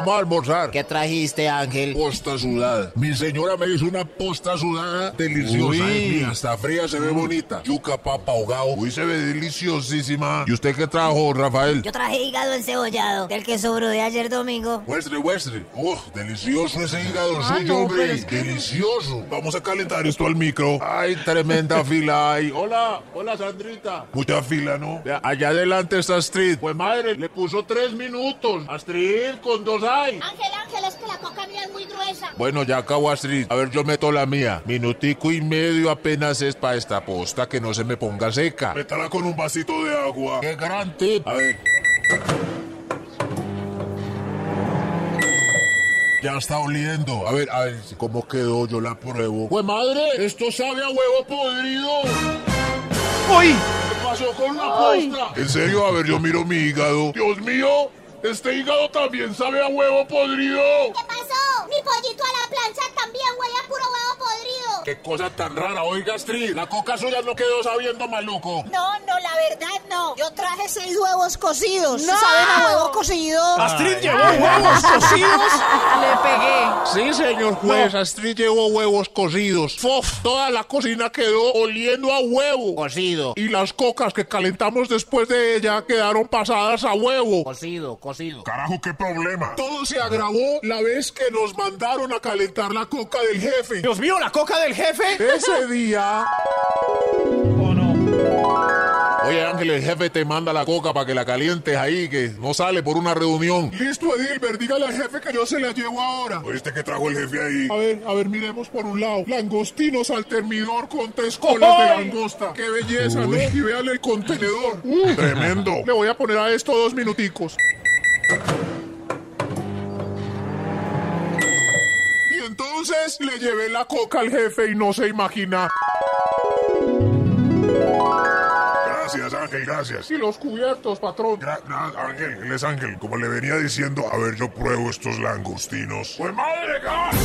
Vamos a almorzar. ¿Qué trajiste, Ángel? Posta sudada. Mi señora me hizo una posta sudada deliciosa. Uy. Hasta fría se ve bonita. Yuca, papa, ahogado. Uy, se ve deliciosísima. ¿Y usted qué trajo, Rafael? Yo traje hígado encebollado, del que sobró de ayer domingo. Westre, Westre. Oh, delicioso ese hígado Ah, suyo, no, hombre. pero es que- Delicioso. Vamos a calentar esto al micro. Ay, tremenda *laughs* fila hay. Hola, hola, Sandrita. Mucha fila, ¿no? Allá adelante está Astrid. Pues madre, le puso tres minutos. Astrid, con dos hay. Ángel, Ángel, es que la coca mía es muy gruesa. Bueno, ya acabo Astrid. A ver, yo meto la mía. Minutico y medio apenas es para esta posta que no se me ponga seca. Métala con un vasito de agua. ¡Qué gran tip! A ver. Ya está oliendo. A ver, a ver cómo quedó. Yo la pruebo. ¡Pues madre! ¡Esto sabe a huevo podrido! ¡Uy! ¿Qué pasó con la Ay. posta? En serio, a ver, yo miro mi hígado. ¡Dios mío! Este hígado también sabe a huevo podrido. ¿Qué pasó? Mi pollito a la plancha también huele a puro huevo podrido. ¡Qué cosa tan rara! Oiga, Astrid, la coca suya no quedó sabiendo maluco. No, no, la verdad no. Yo traje seis huevos cocidos. ¡No! ¿Saben a huevo cocido? Astrid llevó huevos cocidos. *laughs* Le pegué. Sí, señor juez, Astrid llevó huevos cocidos. ¡Fof! Toda la cocina quedó oliendo a huevo. Cocido. Y las cocas que calentamos después de ella quedaron pasadas a huevo. Cocido, cocido. Carajo, qué problema. Todo se agravó la vez que nos mandaron a calentar la coca del jefe. Dios mío, la coca del jefe. Ese día. Oye, Ángel, el jefe te manda la coca para que la calientes ahí, que no sale por una reunión. Listo, Edilbert, dígale al jefe que yo se la llevo ahora. ¿Oíste que trajo el jefe ahí? A ver, a ver, miremos por un lado. Langostinos al termidor con tres colas de langosta. Qué belleza, ¿no? Y véale el contenedor. Tremendo. Le voy a poner a esto dos minuticos. Y entonces le llevé la coca al jefe y no se imagina. Gracias, Ángel, gracias. Y los cubiertos, patrón. Gra- gra- Ángel, él es Ángel. Como le venía diciendo, a ver, yo pruebo estos langostinos. ¡Pues madre, gas!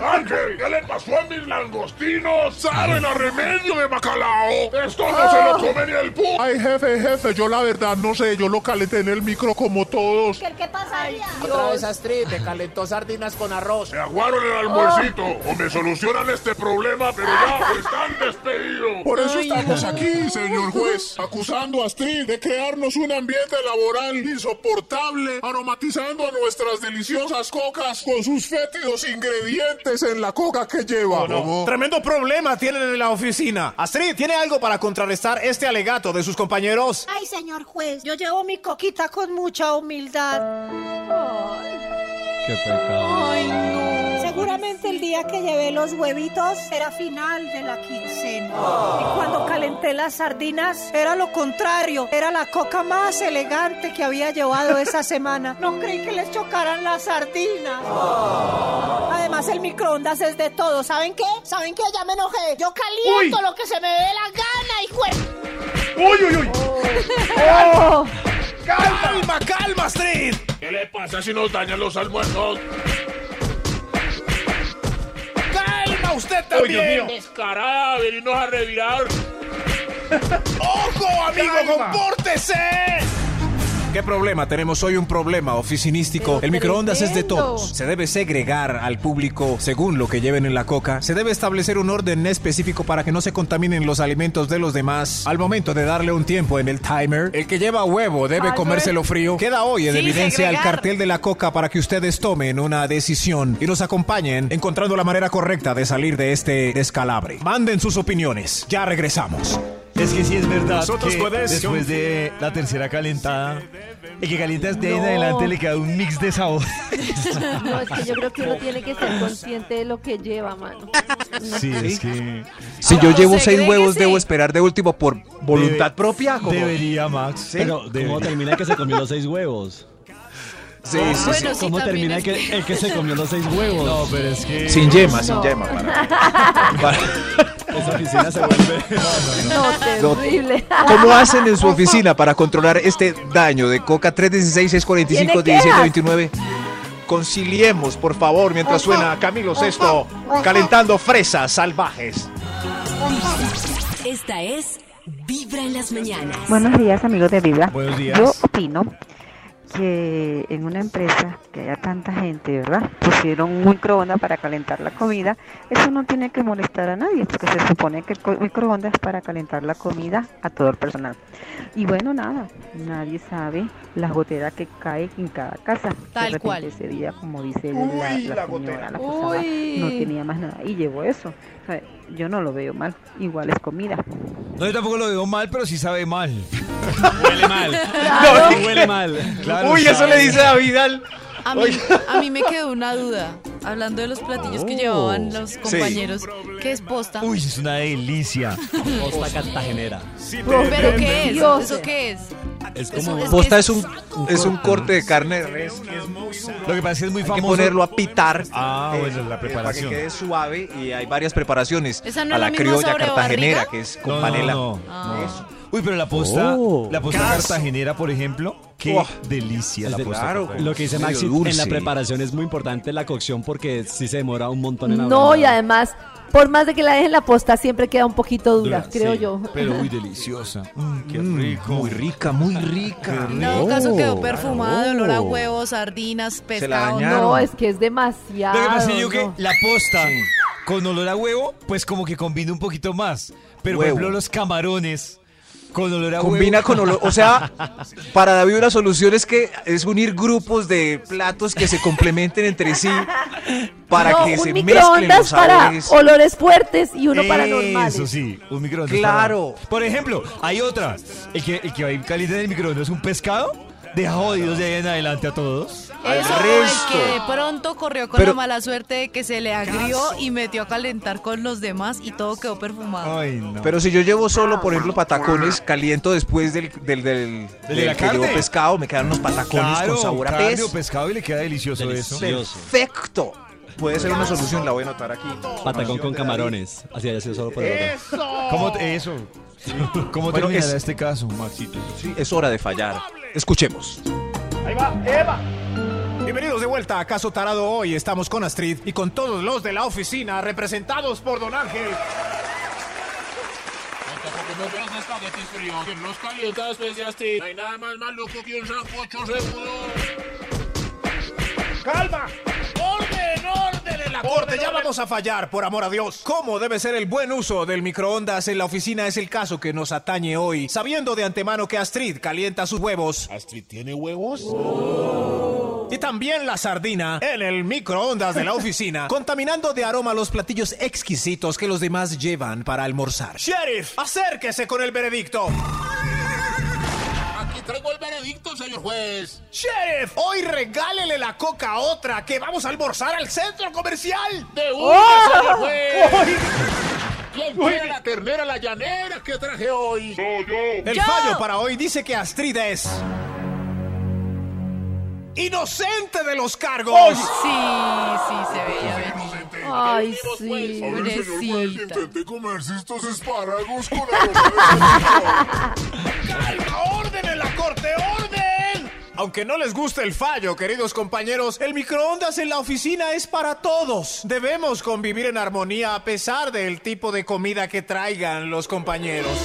Ángel, ¿qué le pasó a mis langostinos? ¿Saben a remedio de bacalao? Esto no se lo come ni el pu... Ay, jefe, jefe, yo la verdad no sé, yo lo calenté en el micro como todos. ¿Qué, qué pasaría? Otra vez Astrid, te calentó sardinas con arroz. Se aguaron el almuercito. O me solucionan este problema, pero ya están despedidos. Por eso estamos aquí, señor juez, acusando a Astrid de crearnos un ambiente laboral insoportable, aromatizando nuestras deliciosas cocas con sus fétidos ingredientes en la coca que lleva. ¿Cómo? Tremendo problema tienen en la oficina. Astrid, ¿tiene algo para contrarrestar este alegato de sus compañeros? Ay, señor juez, yo llevo mi coquita con mucha humildad. Qué pecado. Seguramente el día que llevé los huevitos era final de la quincena. Y cuando calenté las sardinas era lo contrario. Era la coca más elegante que había llevado esa *laughs* semana. No creí que les chocaran las sardinas. Además el microondas es de todo. ¿Saben qué? ¿Saben qué? Ya me enojé. Yo caliento Uy. lo que se me dé la gana, hijo de- ¡Uy, uy, uy! Oh. ¡Calma, calma, Astrid! ¿Qué le pasa si nos dañan los almuerzos? ¡Calma usted también! mío. Descarada, venirnos a revirar. *laughs* ¡Ojo, amigo, Calma. compórtese! ¿Qué problema? Tenemos hoy un problema oficinístico. El microondas es de todos. Se debe segregar al público según lo que lleven en la coca. Se debe establecer un orden específico para que no se contaminen los alimentos de los demás. Al momento de darle un tiempo en el timer, el que lleva huevo debe comérselo frío. Queda hoy en Sí, evidencia el segregar. cartel de la coca para que ustedes tomen una decisión y nos acompañen encontrando la manera correcta de salir de este descalabre. Manden sus opiniones. Ya regresamos. Es que sí es verdad Nosotros que después de la tercera calentada, el que calientas de ahí en No. adelante le queda un mix de sabor. *laughs* No, es que yo creo que uno tiene que ser consciente de lo que lleva, mano. *laughs* Sí, es que Si yo llevo seis huevos, debo esperar de último por voluntad Debe- propia. ¿Cómo? debería, Max. Pero, ¿cómo termina que se comió los seis huevos? Sí, Ah, sí, bueno, sí. ¿Cómo termina es que, el que se comió los seis *laughs* huevos? No, pero es que Sin yema, sin No. yema. Para, *laughs* para- Esa oficina se vuelve... *laughs* No, terrible. ¿Cómo hacen en su oficina para controlar este daño de Coca 316-645-1729? Conciliemos, por favor, mientras suena Camilo Sesto calentando fresas salvajes. Esta es Vibra en las mañanas. Buenos días, amigos de Vibra. Buenos días. Yo opino que en una empresa que haya tanta gente, ¿verdad? Pusieron un microondas para calentar la comida. Eso no tiene que molestar a nadie, porque se supone que el microondas es para calentar la comida a todo el personal. Y bueno, nada, nadie sabe la gotera que cae en cada casa. Tal cual. Ese día, como dice Uy, la, la la señora, gotera. la posada, no tenía más nada y llevó eso. O sea, yo no lo veo mal, igual es comida. No, yo tampoco lo veo mal, pero sí sabe mal. Huele mal. *laughs* Claro. Huele mal. Claro, Uy, eso sabe. le dice a Vidal. A mí, a mí me quedó una duda, hablando de los platillos que Oh. llevaban los compañeros. ¿Qué es posta? Uy, es una delicia. Posta cartagenera. ¿Pero qué es? Dios. ¿Eso qué es? Como... es- Posta que es un, es un corte de carne de res. Lo que pasa es que es muy Hay que famoso. ponerlo a pitar. Ah, eh, bueno, la eh, Para que preparación. quede suave y hay varias preparaciones. ¿Esa no a es la la misma criolla sobre cartagenera, barriga? que es con No, no, panela. no. Ah. Eso. Uy, pero la posta, Oh. la posta cartagenera, por ejemplo, qué Oh. delicia la posta claro. cartagenera. Lo que dice Maxi, en la preparación es muy importante la cocción porque sí se demora un montón en No, ablandar. y además, por más de que la dejen la posta, siempre queda un poquito dura, Dura, creo sí, yo. Pero *laughs* muy deliciosa. Mm, qué Mm, rico. Muy rica, muy rica. En todo caso quedó Oh, perfumado, olor a oh. huevos, sardinas, la pescado. dañaron. No, es que es demasiado. Lo que pasa es que yo que no. la posta con olor a huevo, pues como que combina un poquito más. Pero por Huevo. ejemplo los camarones con olor a Combina huevo. con olor. O sea, para David una solución es que es unir grupos de platos que se complementen entre sí para No, que un se mezclen para sabores. olores fuertes y uno para normales. Eso sí, un microondas. Claro. para- Por ejemplo, hay otra. El que, el que va a ir caliente en el microondas es un pescado. Deja jodidos de ahí en adelante a todos. Al Eso, resto. que de pronto corrió con Pero- la mala suerte de que se le agrió y metió a calentar con los demás y todo quedó perfumado. Ay, no. Pero si yo llevo solo, por ejemplo, patacones, caliento después del, del, del, de del la que llevo carne? pescado, me quedan unos patacones claro, con sabor a carne pez. o pescado y le queda delicioso, eso. Delicioso. Perfecto. Puede ser una solución, la voy a anotar aquí. Patacón con camarones. Así haya sido solo por el otro. ¡Eso! ¿Cómo te- eso? *laughs* ¿Cómo Bueno, terminará es- este caso, Maxito? Sí, es hora de fallar. Escuchemos. Ahí va, Eva. Bienvenidos de vuelta a Caso Tarado. Hoy estamos con Astrid y con todos los de la oficina, representados por Don Ángel. Porque no veas espaguetis fríos, que los calienta después de Astrid. No hay nada más maluco que un sancocho seguro. ¡Calma! ¡Orden, orden en la corte! Ya vamos a fallar, por amor a Dios. ¿Cómo debe ser el buen uso del microondas en la oficina? Es el caso que nos atañe hoy. Sabiendo de antemano que Astrid calienta sus huevos. ¿Astrid tiene huevos? Y también la sardina en el microondas de la oficina, *laughs* contaminando de aroma los platillos exquisitos que los demás llevan para almorzar. Sheriff, acérquese con el veredicto. Traigo el veredicto, señor juez. Sheriff, hoy regálele la coca a otra que vamos a almorzar al centro comercial. De una, ¡Oh! señor juez. ¿Quién quiere la ternera la llanera que traje hoy? Soy yo. El fallo para hoy dice que Astrid es... Inocente de los cargos. Sí, sí, se veía bien. Ay, sí. Juez, Pobrecita. intenté comerse estos espárragos con aroma *laughs* Aunque no les guste el fallo, queridos compañeros, el microondas en la oficina es para todos. Debemos convivir en armonía a pesar del tipo de comida que traigan los compañeros.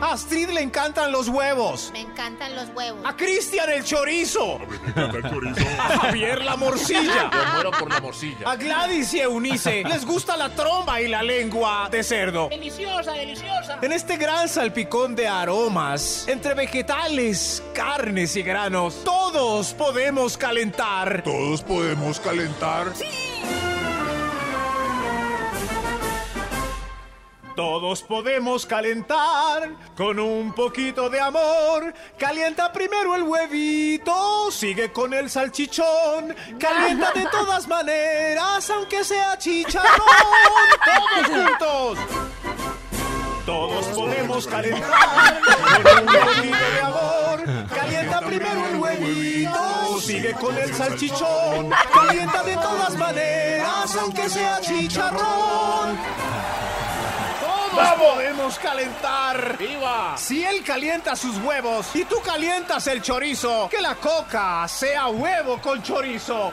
A Astrid le encantan los huevos. Me encantan los huevos. A Cristian el chorizo. Me encanta el chorizo. A Javier la morcilla. Yo muero por la morcilla. A Gladys y Eunice les gusta la tromba y la lengua de cerdo. Deliciosa, deliciosa. En este gran salpicón de aromas, entre vegetales, carnes y granos, todos podemos calentar. ¿Todos podemos calentar? Todos podemos calentar con un poquito de amor. Calienta primero el huevito, sigue con el salchichón. Calienta de todas *laughs* maneras, aunque sea chicharrón. *laughs* Todos juntos. Todos podemos calentar con un *laughs* poquito de amor. Calienta primero el huevito, sigue con el salchichón. Calienta de todas maneras, aunque sea chicharrón. Todos podemos calentar. ¡Viva! Si él calienta sus huevos y tú calientas el chorizo, que la coca sea huevo con chorizo.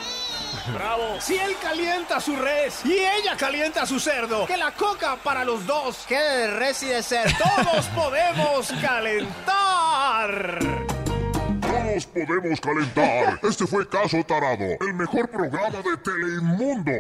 ¡Bravo! Si él calienta su res y ella calienta su cerdo, que la coca para los dos quede de res y de cerdo. Todos podemos calentar. Todos podemos calentar. Este fue Caso Tarado, el mejor programa de Telemundo.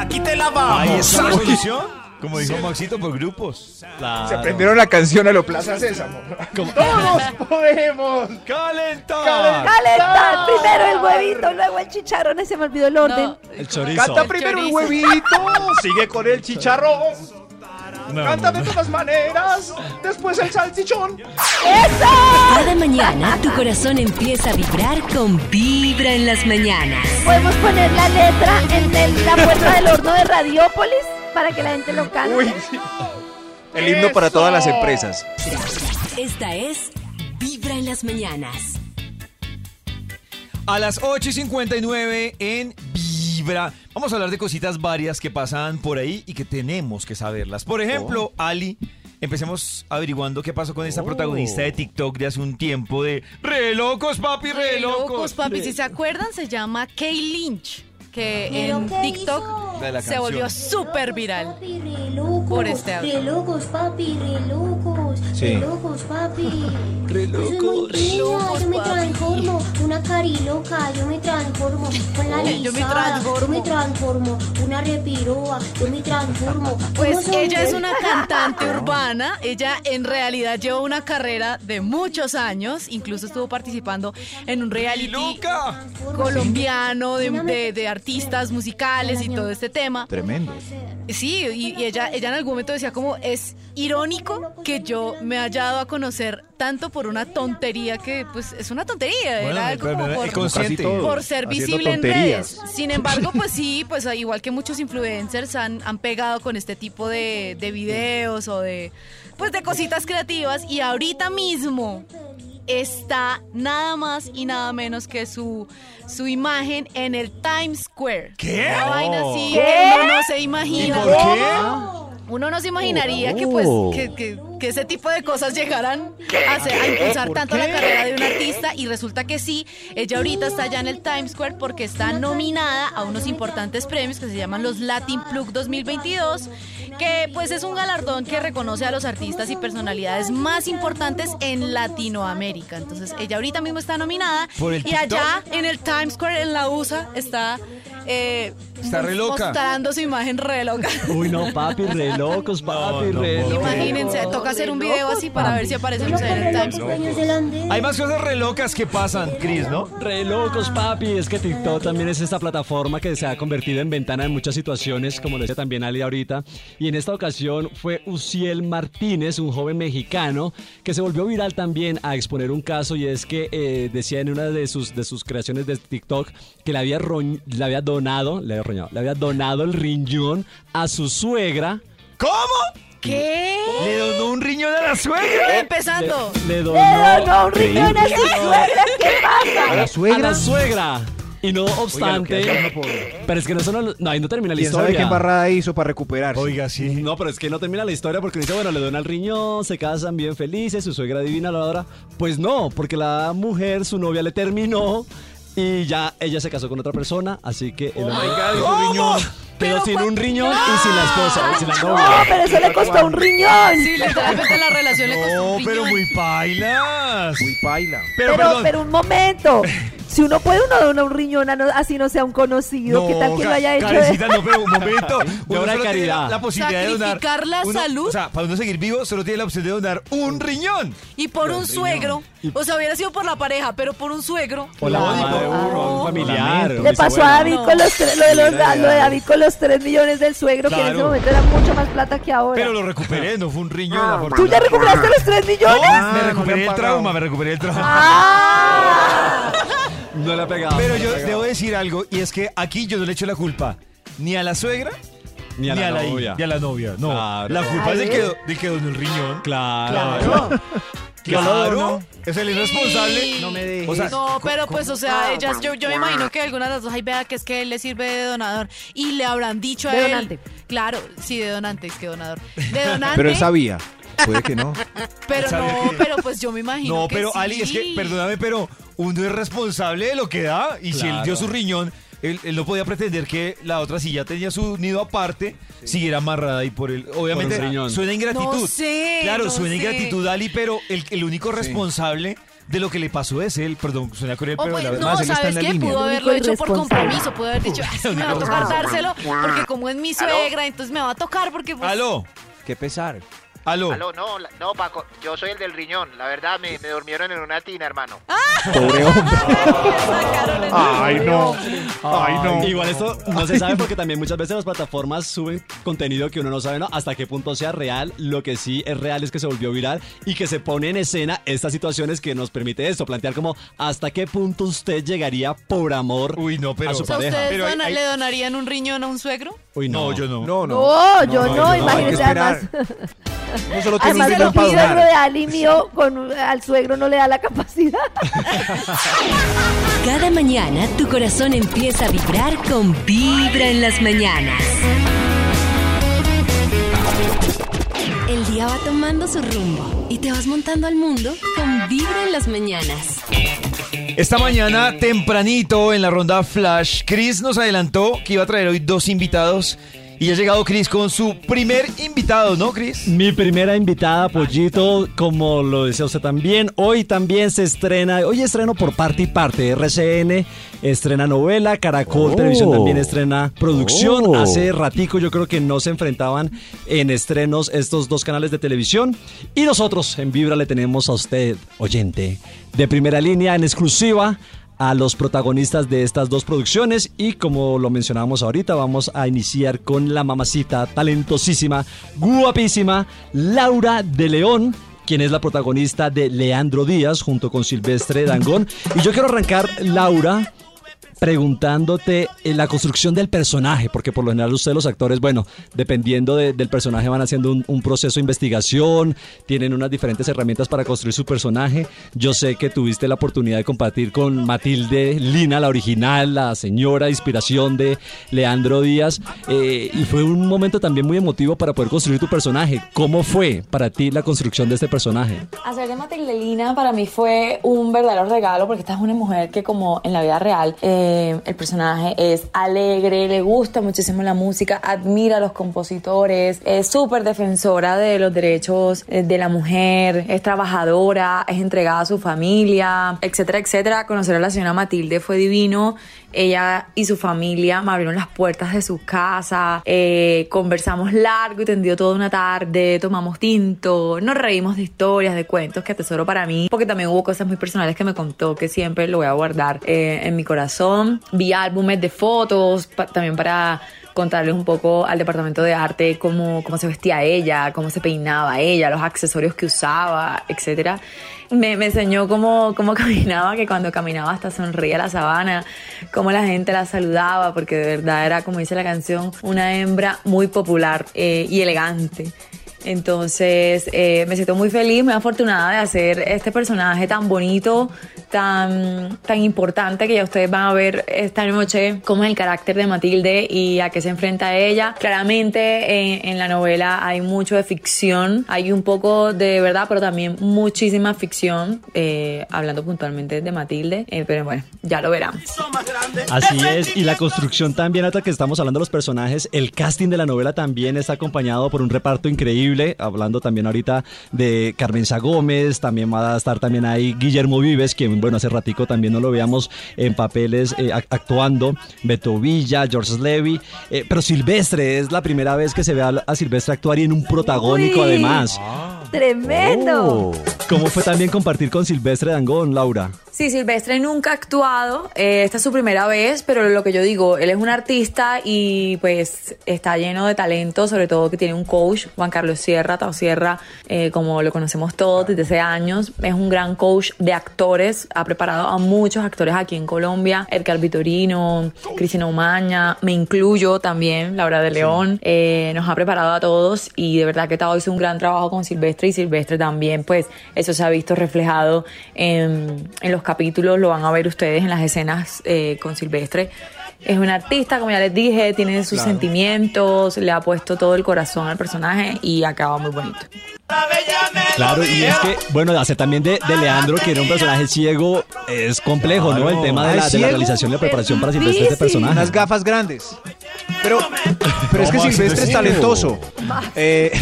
Aquí te la vamos. Ahí está la. Como dijo Maxito, por grupos. Se aprendieron la canción a lo Plaza Sésamo. Todos podemos ¡Calentar! Calentar primero el huevito, luego el chicharrón. Ese me olvidó el orden. El chorizo. Canta primero el huevito, *laughs* sigue con el chicharrón. No, Canta no, de todas maneras, después el salchichón. Cada mañana tu corazón empieza a vibrar con Vibra en las mañanas. Podemos poner la letra en el- la puerta del horno de Radiópolis para que la gente lo cante. Uy, sí. El himno para todas las empresas. Esta es Vibra en las mañanas. A las 8 y 59 en Vibra. Vamos a hablar de cositas varias que pasan por ahí y que tenemos que saberlas. Por ejemplo, Ali, empecemos averiguando qué pasó con esta Oh. protagonista de TikTok de hace un tiempo de Re locos, papi, re, Re locos. locos, papi. Si se acuerdan, se llama Kay Lynch, que ¿Pero en TikTok se volvió súper viral. Por este audio. Re locos, papi, re locos. Sí. Re locos, papi. *laughs* Re Yo me transformo. Una cariloca, yo me transformo. Con la Yo me lisada, transformo. yo me transformo. Una repiroa, yo me transformo. Pues ¿Cómo son ella es una *laughs* cantante *laughs* urbana, ella en realidad lleva una carrera de muchos años, incluso estuvo participando en un reality ¡Loca! colombiano de, de- de artistas musicales y todo este tema. Tremendo. Sí, y, y ella, ella en algún momento decía como es irónico que yo me haya dado a conocer tanto por una tontería que pues es una tontería, Bueno, era como es por, ser visible en redes. Sin embargo, pues sí, pues igual que muchos influencers han, han pegado con este tipo de, de videos o de pues de cositas creativas y ahorita mismo está nada más y nada menos que su, su imagen en el Times Square. ¿Qué? Una vaina así ¿Qué? que uno no se ¿Y imagina. por qué? Uno no se imaginaría que, Oh. pues, que, que- ese tipo de cosas llegaran a, hacer- a impulsar ¿Por tanto la carrera de un artista y resulta que sí, ella ahorita está ya en el Times Square porque está nominada a unos importantes premios que se llaman los Latin Plug 2022, que pues es un galardón que reconoce a los artistas y personalidades más importantes en Latinoamérica. Entonces ella ahorita mismo está nominada ¿Por el y TikTok? allá en el Times Square en la USA está... eh, Está re loca. Mostrando su imagen re loca. *laughs* Uy, no, papi, re locos, papi, re locos. Imagínense, toca hacer un video así para ver si aparecemos en el Times Square. Hay más cosas re locas que pasan, Cris, ¿no? Re locos, papi. Es que TikTok también es esta plataforma que se ha convertido en ventana en muchas situaciones, como lo decía también Ali ahorita. Y en esta ocasión fue Uciel Martínez, un joven mexicano, que se volvió viral también a exponer un caso y es que eh, decía en una de sus, de sus creaciones de TikTok que le había, roñ- le había donado, le había, roñado, le había donado el riñón a su suegra. ¿Cómo? ¿Qué? ¿Le donó un riñón a la suegra? Empezando. Le donó, Le donó un riñón a su *laughs* suegra, ¿qué pasa? ¿A la suegra? A la suegra. Y no obstante, Oiga, pero es que no, eso no, ahí no termina la ¿Quién historia. sabe qué embarrada hizo para recuperarse? Oiga, sí. No, pero es que no termina la historia porque dice, bueno, le dona el riñón, se casan bien felices, su suegra divina la adora. Pues no, porque la mujer, su novia le terminó y ya ella se casó con otra persona, así que el hombre riñón. pero sin un riñón y sin la esposa, sin la No, novia. pero eso le costó un riñón. Sí, literalmente la relación le costó No, un pero riñón. muy pailas. Muy paila. Pero, Pero, perdón. pero un momento. Si uno puede, uno dona un riñón, a no- así no sea un conocido. ¿Qué tal que lo haya hecho? Karencita, no, pero un *laughs* momento. Uno obra de solo tiene caridad. La, posibilidad de donar. Sacrificar la uno- salud. O sea, para uno seguir vivo, solo tiene la opción de donar un riñón. Y por un suegro. O sea, hubiera sido por la pareja, pero por un suegro. O la mamá de uno, un familiar. Le pasó a. David con los tres, lo de, los- Mira, lo de David con los 3 millones del suegro, que en ese Claro. momento era mucho más plata que ahora. Pero lo recuperé, no fue un riñón. ¿Tú ya afortunadamente. recuperaste los 3 millones? No, me no recuperé el trauma, me recuperé el trauma. ¡Ah! No le ha pegado. Pero yo debo decir algo, y es que aquí yo no le echo la culpa ni a la suegra Ni a la novia. ni a la novia. No, Claro. la culpa es del que, do- del que donó el riñón. Claro. Claro. Claro, *laughs* es el irresponsable. No me dejes. O sea, No, pero pues, o sea, ellas, yo, yo me imagino que algunas de las dos, ay, vea que es que él le sirve de donador. Y le habrán dicho a De él. donante. Claro, sí, de donante, es que donador. De *laughs* donante. Pero él sabía. Puede que no. *laughs* pero no, que- pero pues yo me imagino. No, que pero sí. Ali, es que, perdóname, pero uno es responsable de lo que da. Y si él dio su riñón, él, él no podía pretender que la otra, si ya tenía su nido aparte, siguiera amarrada ahí por él. Obviamente, Por suena ingratitud. No sé, claro, no suena sé. ingratitud, Ali, pero el, el único responsable de lo que le pasó es él. Perdón, suena cruel, pero pues, la verdad. no, Además, él está ¿sabes en la qué? línea. Pudo haberlo hecho por compromiso, pudo haber dicho, *laughs* "Ay, sí, me va a tocar dárselo, porque como es mi suegra, entonces me va a tocar porque pues... Aló, Qué pesar. Aló. Aló, no, no, Paco, yo soy el del riñón. La verdad, me, me durmieron en una tina, hermano. *laughs* Pobre hombre. Ay, no. Ay, no. Igual esto no se sabe porque también muchas veces las plataformas suben contenido que uno no sabe ¿no? hasta qué punto sea real. Lo que sí es real es que se volvió viral y que se pone en escena estas situaciones que nos permite esto, plantear como hasta qué punto usted llegaría por amor Uy, no, pero. a su pareja. ¿ustedes Pero hay- dona- hay- le donarían un riñón a un suegro? Uy, No, yo no. No, no. No, yo no, yo que imagínese esperar. además. *laughs* No solo tiene un Además, donar. de Ali mío con, al suegro no le da la capacidad. Cada mañana tu corazón empieza a vibrar con Vibra en las mañanas. El día va tomando su rumbo y te vas montando al mundo con Vibra en las mañanas. Esta mañana, tempranito, en la ronda Flash, Chris nos adelantó que iba a traer hoy dos invitados. Y ha llegado Chris con su primer invitado, ¿no, Chris? Mi primera invitada, Pollito, como lo decía usted también, hoy también se estrena, hoy estreno por parte y parte, RCN estrena novela, Caracol Oh. Televisión también estrena producción, Oh. hace ratico yo creo que no se enfrentaban en estrenos estos dos canales de televisión y nosotros en Vibra le tenemos a usted, oyente, de primera línea en exclusiva a los protagonistas de estas dos producciones y como lo mencionábamos ahorita vamos a iniciar con la mamacita talentosísima, guapísima, Laura de León quien es la protagonista de Leandro Díaz junto con Silvestre Dangón. Y yo quiero arrancar Laura preguntándote en la construcción del personaje, porque por lo general ustedes los actores, bueno, dependiendo de- del personaje van haciendo un, proceso de investigación, tienen unas diferentes herramientas para construir su personaje. Yo sé que tuviste la oportunidad de compartir con Matilde Lina, la original, la señora inspiración de Leandro Díaz, eh, y fue un momento también muy emotivo para poder construir tu personaje. ¿Cómo fue para ti la construcción de este personaje? Hacer de Matildelina para mí fue un verdadero regalo porque esta es una mujer que como en la vida real eh, el personaje es alegre, le gusta muchísimo la música, admira a los compositores, es súper defensora de los derechos eh, de la mujer, es trabajadora, es entregada a su familia, etcétera, etcétera. Conocer a la señora Matilde fue divino. Ella y su familia me abrieron las puertas de su casa, eh, conversamos largo y tendido toda una tarde, tomamos tinto, nos reímos de historias, de cuentos que atesoro para mí, porque también hubo cosas muy personales que me contó que siempre lo voy a guardar eh, en mi corazón. Vi álbumes de fotos también para contarles un poco al departamento de arte cómo, cómo se vestía ella, cómo se peinaba ella, los accesorios que usaba. Me, me enseñó cómo, cómo *laughs* caminaba, que cuando caminaba hasta sonreía la sabana, cómo la gente la saludaba, porque de verdad era, como dice la canción, una hembra muy popular eh, y elegante. Entonces eh, me siento muy feliz, muy afortunada de hacer este personaje tan bonito, tan, tan importante que ya ustedes van a ver esta noche cómo es el carácter de Matilde y a qué se enfrenta ella. Claramente en, en la novela hay mucho de ficción, hay un poco de verdad, pero también muchísima ficción, eh, hablando puntualmente de Matilde, eh, pero bueno, ya lo verán. Así es, y la construcción también, hasta que estamos hablando de los personajes, el casting de la novela también está acompañado por un reparto increíble, hablando también ahorita de Carmenza Gómez, también va a estar también ahí Guillermo Vives, quien bueno, hace ratico también no lo veíamos en papeles eh, ac- actuando, Beto Villa, George Levy, eh, pero Silvestre, es la primera vez que se ve a, a Silvestre actuar y en un protagónico Uy. además. ¡Tremendo! Oh. ¿Cómo fue también compartir con Silvestre Dangón, Laura? Sí, Silvestre nunca ha actuado, eh, esta es su primera vez, pero lo que yo digo, él es un artista y pues está lleno de talento, sobre todo que tiene un coach, Juan Carlos Sierra, Tao Sierra, eh, como lo conocemos todos desde hace años, es un gran coach de actores, ha preparado a muchos actores aquí en Colombia, Edgar Vitorino, Cristina Umaña, me incluyo también, Laura de León, eh, nos ha preparado a todos y de verdad que Tao hizo un gran trabajo con Silvestre y Silvestre también, pues eso se ha visto reflejado en, en los capítulos, lo van a ver ustedes en las escenas eh, con Silvestre. Es un artista, como ya les dije, tiene sus Claro. sentimientos, le ha puesto todo el corazón al personaje y acaba muy bonito. Claro, y es que, bueno, hacer también de, de Leandro, que era un personaje ciego, es complejo, ¿no? El tema de la, de la realización y la preparación para Silvestre este personaje. Unas gafas grandes. Pero, pero es que ¿Cómo Silvestre es talentoso. Eh,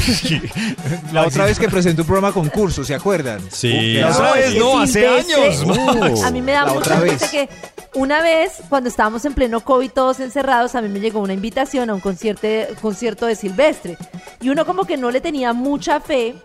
*laughs* la otra vez que presentó un programa concurso, ¿se acuerdan? Sí. La otra vez, no, hace años. *laughs* A mí me da La mucha otra risa vez. que una vez, cuando estábamos en pleno COVID todos encerrados, a mí me llegó una invitación a un concierto, concierto de Silvestre. Y uno como que no le tenía mucha fe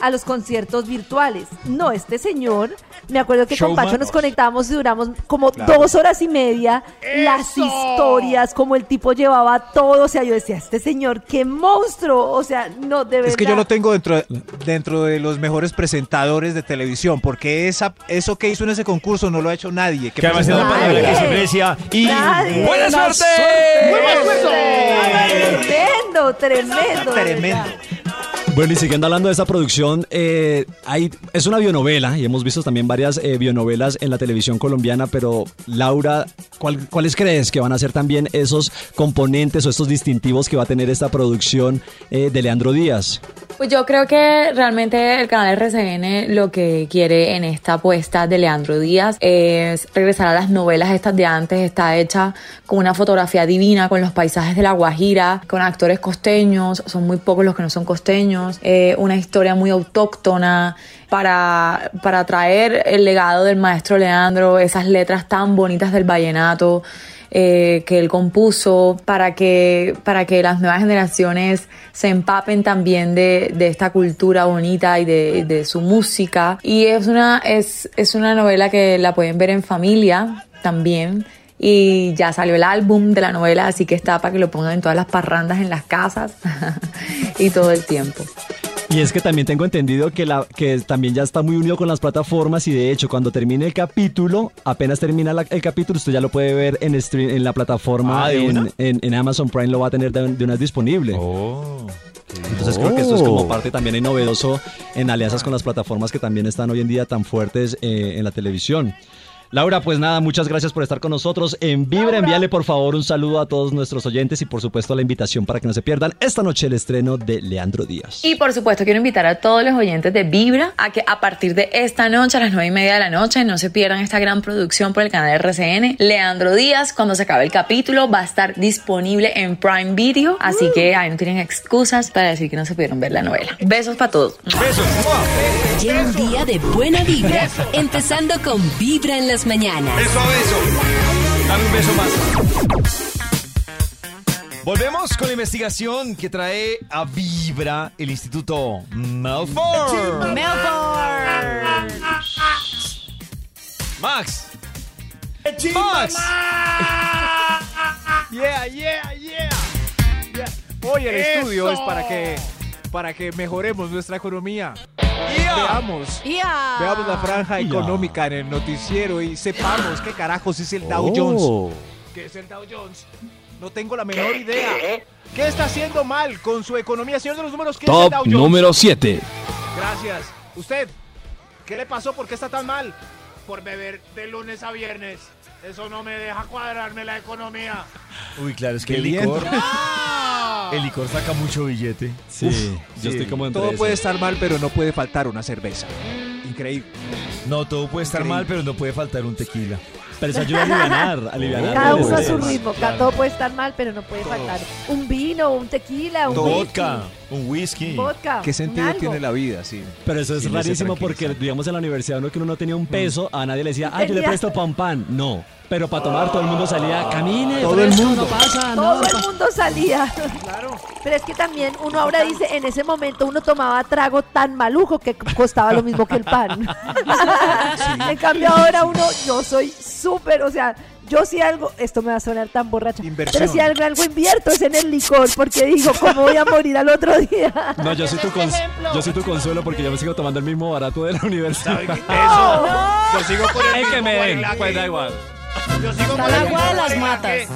a los conciertos virtuales. No, este señor, me acuerdo que Showman. con Pacho nos conectamos y duramos como Claro. dos horas y media las historias, como el tipo llevaba todo. O sea, yo decía, este señor, qué monstruo. O sea, no, de verdad. Es que yo lo tengo dentro de, dentro de los mejores presentadores de televisión, porque esa, eso que hizo en ese concurso no lo ha hecho nadie. Que además era una palabra que de siempre decía, y Nadie. ¡buena ¡Buena suerte! Tremendo, tremendo. Tremendo. Bueno, y siguiendo hablando de esta producción, eh, hay, es una bionovela y hemos visto también varias eh, bionovelas en la televisión colombiana, pero Laura, ¿cuál- ¿cuáles crees que van a ser también esos componentes o estos distintivos que va a tener esta producción eh, de Leandro Díaz? Pues yo creo que realmente el canal RCN lo que quiere en esta apuesta de Leandro Díaz es regresar a las novelas estas de antes. Está hecha con una fotografía divina, con los paisajes de La Guajira, con actores costeños, son muy pocos los que no son costeños, eh, una historia muy autóctona para, para traer el legado del maestro Leandro, esas letras tan bonitas del vallenato eh, que él compuso para que, para que las nuevas generaciones se empapen también de, de esta cultura bonita y de, de su música. Y es una, es, es una novela que la pueden ver en familia también. Y ya salió el álbum de la novela, así que está para que lo pongan en todas las parrandas en las casas *laughs* y todo el tiempo. Y es que también tengo entendido que, la, que también ya está muy unido con las plataformas y de hecho cuando termine el capítulo, apenas termina la- el capítulo, usted ya lo puede ver en, stream- en la plataforma, Ah, ¿de en, en- en Amazon Prime lo va a tener de, de una vez disponible. Oh. Entonces creo que esto es como parte también ahí novedoso en alianzas con las plataformas que también están hoy en día tan fuertes eh, en la televisión. Laura, pues nada, muchas gracias por estar con nosotros. En Vibra, envíale por favor un saludo a todos nuestros oyentes y por supuesto la invitación para que no se pierdan esta noche el estreno de Leandro Díaz. Y por supuesto quiero invitar a todos los oyentes de Vibra a que a partir de esta noche, a las nueve y media de la noche, no se pierdan esta gran producción por el canal RCN. Leandro Díaz, cuando se acabe el capítulo, va a estar disponible en Prime Video, así que ahí no tienen excusas para decir que no se pudieron ver la novela. Besos para todos. Lleva un día de buena vibra, empezando con Vibra en las mañanas. Beso a beso. Dame un beso más. Volvemos con la investigación que trae a Vibra el Instituto Melford. Max. Max. *laughs* Yeah, yeah, yeah. Yeah. Hoy el Eso. estudio es para que para que mejoremos nuestra economía. Yeah. Veamos. Veamos la franja económica en el noticiero y sepamos qué carajos es el Dow Oh. Jones. ¿Qué es el Dow Jones? No tengo la menor idea. ¿Qué está haciendo mal con su economía? Señor de los números, ¿qué es el Top Dow Jones? número 7. Gracias. ¿Usted? ¿Qué le pasó? ¿Por qué está tan mal? Por beber de lunes a viernes. Eso no me deja cuadrarme la economía. Uy, claro, es que el licor. El licor saca mucho billete. Sí, Uf, yo sí. estoy como entre Todo esas. puede estar mal, pero no puede faltar una cerveza. Increíble. No, todo puede estar Increíble. mal, pero no puede faltar un tequila. Pero eso ayuda a aliviar, a aliviar Cada uno a su ritmo, cada todo puede estar mal, pero no puede faltar un vino, un tequila, un Vodka, whisky, un whisky. vodka. ¿Qué sentido algo. tiene la vida? Sí. Pero eso es Sí, rarísimo porque, digamos, en la universidad uno que uno no tenía un peso, a nadie le decía, ah, yo le presto *laughs* pan pan. No. Pero para tomar todo el mundo salía, camine, Todo el mundo. no pasa, no. Todo no el pasa". mundo salía. Pero es que también uno ahora dice, en ese momento uno tomaba trago tan maluco que costaba lo mismo que el pan. *laughs* En cambio ahora uno, yo soy súper, o sea, yo si algo, esto me va a sonar tan borracha, Inversión. pero si algo, algo invierto es en el licor, porque digo, ¿cómo voy a morir al otro día? *laughs* No, yo soy, tu cons- yo soy tu consuelo porque yo me sigo tomando el mismo barato de la universidad. Eso. Yo sigo con el El que me den, pues da igual. Yo sigo Está el agua de las matas.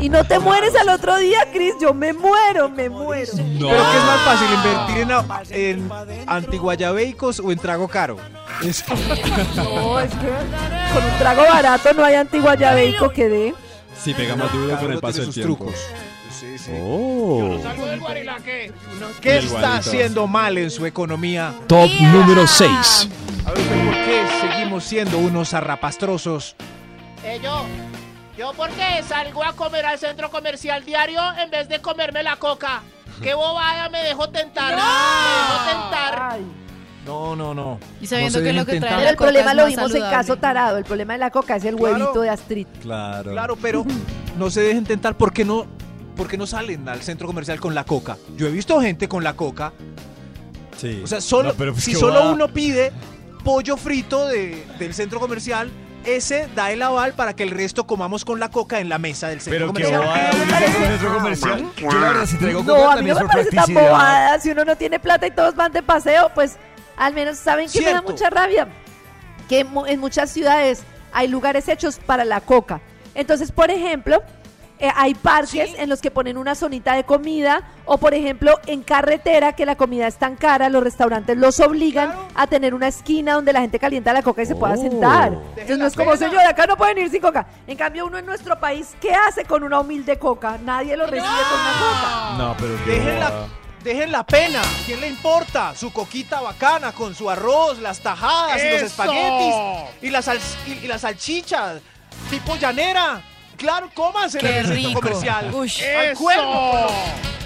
Y no te mueres al otro día, Cris, yo me muero, me muero. No. ¿Pero qué es más fácil, invertir en, en antiguayabeicos o en trago caro? Es- *laughs* No, es que con un trago barato no hay antiguayabeico que dé. Sí, pega más duro con el paso del sus tiempo. trucos. Sí, sí. Oh. Salgo del guarilaque. ¿Qué el está haciendo mal en su economía? Top número 6. A ver, ¿por qué seguimos siendo unos zarrapastrosos? Eh, yo, yo porque salgo a comer al centro comercial diario en vez de comerme la coca. Qué bobada, me dejó tentar. Me dejó tentar. Ay. No, no, no. Y sabiendo No que lo que trae. Pero el coca problema es lo vimos en caso tarado. El problema de la coca es el Claro. huevito de Astrid. Claro. Claro, pero no se dejen tentar. ¿Por qué no, por qué no salen al centro comercial con la coca? Yo he visto gente con la coca. Sí. O sea, solo, No, pero pues si solo va- uno pide pollo frito de- del centro comercial, ese da el aval para que el resto comamos con la coca en la mesa del centro Pero que comercial. bobada, centro comercial. Yo la verdad si traigo coca No, a mí no me parece tan bobada. Si uno no tiene plata y todos van de paseo, pues al menos saben que me da Cierto. mucha rabia. Que en muchas ciudades hay lugares hechos para la coca. Entonces, por ejemplo, eh, hay parques en los que ponen una zonita de comida o, por ejemplo, en carretera que la comida es tan cara, los restaurantes los obligan a tener una esquina donde la gente calienta la coca y se pueda Oh. sentar. Deje Entonces no es como, señor, acá no pueden ir sin coca. En cambio, uno en nuestro país, ¿qué hace con una humilde coca? Nadie lo recibe con una coca. No, pero Dejen la, dejen la pena. ¿Quién le importa? Su coquita bacana con su arroz, las tajadas y los espaguetis y las, sal- y, y las salchichas. Tipo llanera. Claro, cómanse en el centro rico. comercial. Ush. Al ¡Eso! cuerno.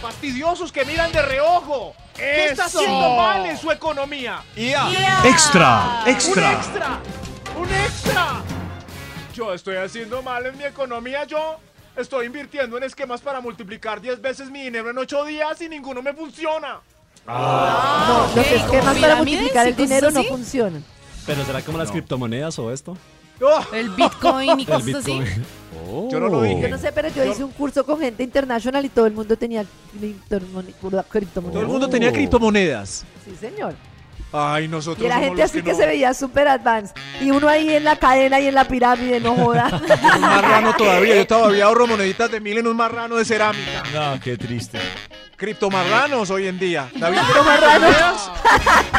Fastidiosos que miran de reojo. ¿Qué está ¡Eso! haciendo mal en su economía? Ya. Extra, ¡Un extra. extra! ¡Un extra! Yo estoy haciendo mal en mi economía, yo. Estoy invirtiendo en esquemas para multiplicar 10 veces mi dinero en 8 días y ninguno me funciona. No, ok, los ¿como esquemas para multiplicar el dinero no funcionan. Pero será como las criptomonedas o esto? ¡Oh! El Bitcoin y cosas así. Oh. Yo no lo dije. Yo no sé, pero yo Yo- hice un curso con gente internacional y todo el mundo tenía criptomonedas. Todo el mundo tenía Oh. criptomonedas. Sí, señor. Ay, nosotros Y la gente así que, no. se veía súper advanced. Y uno ahí en la cadena y en la pirámide, no joda. *laughs* Un marrano todavía. Yo todavía ahorro moneditas de mil en un marrano de cerámica. No, qué triste. Criptomarranos hoy en día. David, *laughs* Criptomarranos.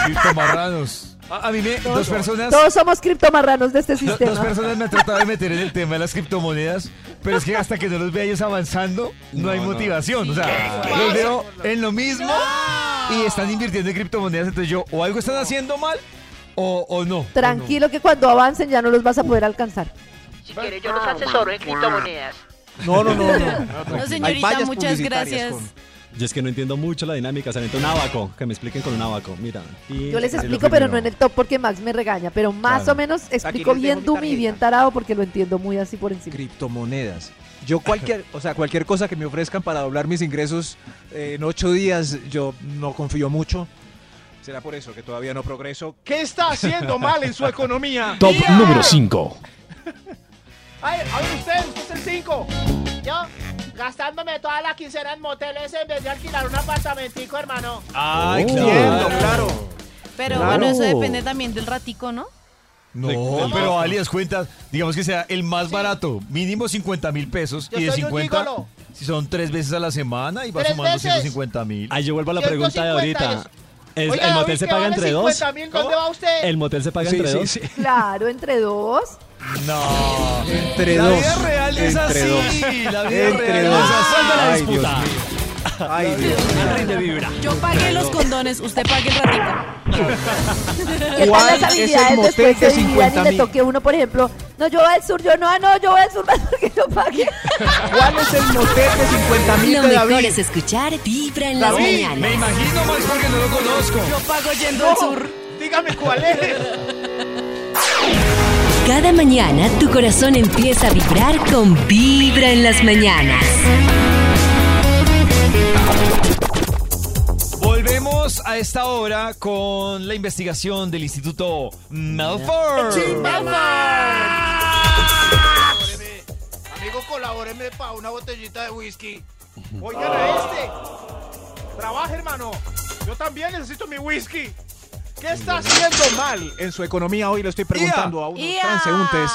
Criptomarranos. A, a mí me, dos personas... Todos somos criptomarranos de este *laughs* sistema. Dos personas me han tratado de meter en el tema de las criptomonedas, pero es que hasta que no los vea ellos avanzando, no, hay motivación. O sea, los veo en lo mismo y están invirtiendo en criptomonedas, entonces yo o algo están haciendo mal o, o no. Tranquilo que cuando avancen ya no los vas a poder alcanzar. Si quiere, yo los asesoro en criptomonedas. No, no, no. No, *laughs* Hay señorita, muchas gracias. con- Yo es que no entiendo mucho la dinámica. Se necesita un abaco. Que me expliquen con un abaco. Mira. Yo les explico, pero no en el top porque Max me regaña. Pero más Claro. o menos explico bien mi Dumi bien tarado porque lo entiendo muy así por encima. Criptomonedas. Yo cualquier, o sea, cualquier cosa que me ofrezcan para doblar mis ingresos eh, en ocho días, yo no confío mucho. Será por eso que todavía no progreso. ¿Qué está haciendo mal en su economía? Top número 5. Ay, a ver usted, usted es el 5. Yo, gastándome toda la quincena en moteles en vez de alquilar un apartamentico, hermano. Ay, Entiendo, claro. Pero Claro. bueno, eso depende también del ratico, ¿no? No, pero alias cuentas, digamos que sea el más barato, mínimo 50 mil pesos Yo y de soy un 50, gigolo. si son tres veces a la semana y va ¿Tres sumando veces? 150 mil. Ahí yo vuelvo a la pregunta de 150 ahorita. ¿Es- Oiga, ¿El David, motel se ¿qué paga vale entre dos? 50.000? ¿Dónde va usted? ¿El motel se paga Sí, entre sí, dos? sí. Claro, entre dos. No. Entre la dos. vida real es Entre así. dos. La vida Entre real dos. es así. ¿Cuándo la Ay, disputa? Dios mío. Ay, Dios mío. Yo pagué los condones, usted pague el ratico. *laughs* ¿Qué ¿Cuál tal las es el habilidades motel después de se dividan y 50.000? le toque uno, por ejemplo, no, yo voy al sur, yo no, ah, no, yo voy al sur *laughs* más porque yo pagué. ¿Cuál es el motel de 50 mil Lo de mejor David? es escuchar Vibra en las David, me mañanas. imagino más porque no lo conozco. Yo pago yendo al sur. Dígame cuál es. *laughs* Cada mañana tu corazón empieza a vibrar con Vibra en las mañanas. Volvemos a esta hora con la investigación del Instituto Melford. Amigo, colabóreme para una botellita de whisky. Oigan a este. Trabaja, hermano. Yo también necesito mi whisky. ¿Qué está haciendo mal en su economía? Hoy le estoy preguntando a unos Ia. transeúntes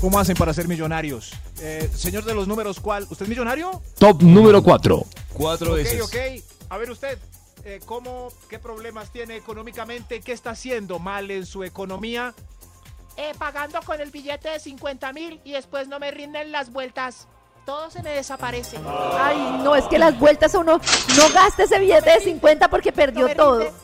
cómo hacen para ser millonarios. Eh, señor de los números, ¿cuál? ¿Usted es millonario? Top número 4. Cuatro Ok, veces. ok. A ver usted, eh, ¿cómo, qué problemas tiene económicamente? ¿Qué está haciendo mal en su economía? Eh, pagando con el billete de 50 mil y después no me rinden las vueltas. Todo se me desaparece. Ay, no, es que las vueltas a uno, no gaste ese billete de 50 porque perdió todo. *laughs*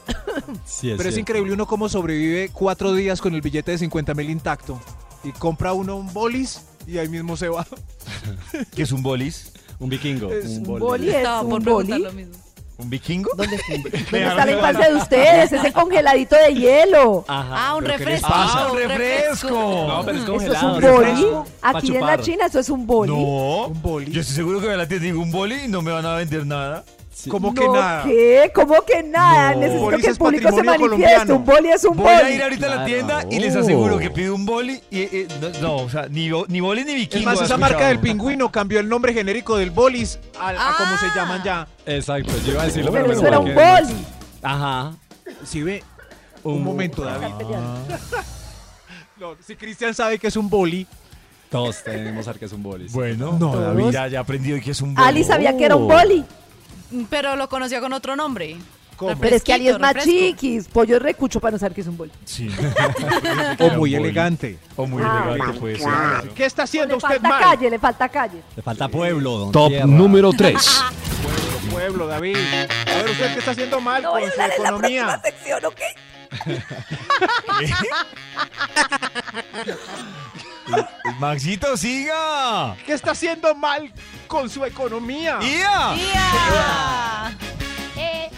Sí, Pero es increíble uno cómo sobrevive cuatro días con el billete de 50 mil intacto. Y compra uno un bolis y ahí mismo se va. *laughs* ¿Qué es un bolis? *laughs* Un vikingo. Es un un boli. Boli es por un boli. lo mismo. ¿Un vikingo? ¿Dónde, ¿Dónde *laughs* está la infancia de ustedes? Ese congeladito de hielo. Ajá. Ah, un ¿pero qué les refresco. Ah, un un refresco. No, pero es Eso es congelado. un boli. Aquí en la. China eso es un boli. No. Un boli. Yo estoy seguro que me la tienda un boli y no me van a vender nada. Sí. ¿Cómo que No, nada? ¿Qué? ¿Cómo que nada? No. Necesito que el público se manifieste. colombiano. Un boli es un Voy a boli. ir ahorita a la Claro. tienda y les aseguro que pido un boli y eh, no, no, o sea, ni, ni boli ni vikingo. Es más, esa escuchado. marca del pingüino cambió el nombre genérico del bolis a, a como se Ah. llaman ya. Exacto, yo iba a decirlo, Pero me eso era un boli. Ajá. Si ve, un, Un- momento, David. No, si Cristian sabe que es un boli, Todos tenemos saber que es un boli. Bueno, No, David, ya, ya aprendí hoy que es un boli. Ali sabía que era un Oh. boli. Pero lo conocía con otro nombre. ¿Cómo? Pero es que Ali es más refresco. chiquis. Pollo recucho para no saber que es un boli. Sí. *laughs* *laughs* o muy elegante. O muy Ah, elegante puede ser. ¿Qué está haciendo Le usted falta mal? calle, le falta calle. Le falta pueblo, don Top Tierra. número *laughs* 3. Pueblo, pueblo, David. A ver, ¿usted qué está haciendo mal No voy con a su hablar en la economía? próxima sección, ¿ok? Maxito, siga. ¿Qué está haciendo mal con su economía? ¡Ia! ¡Tía! Eh,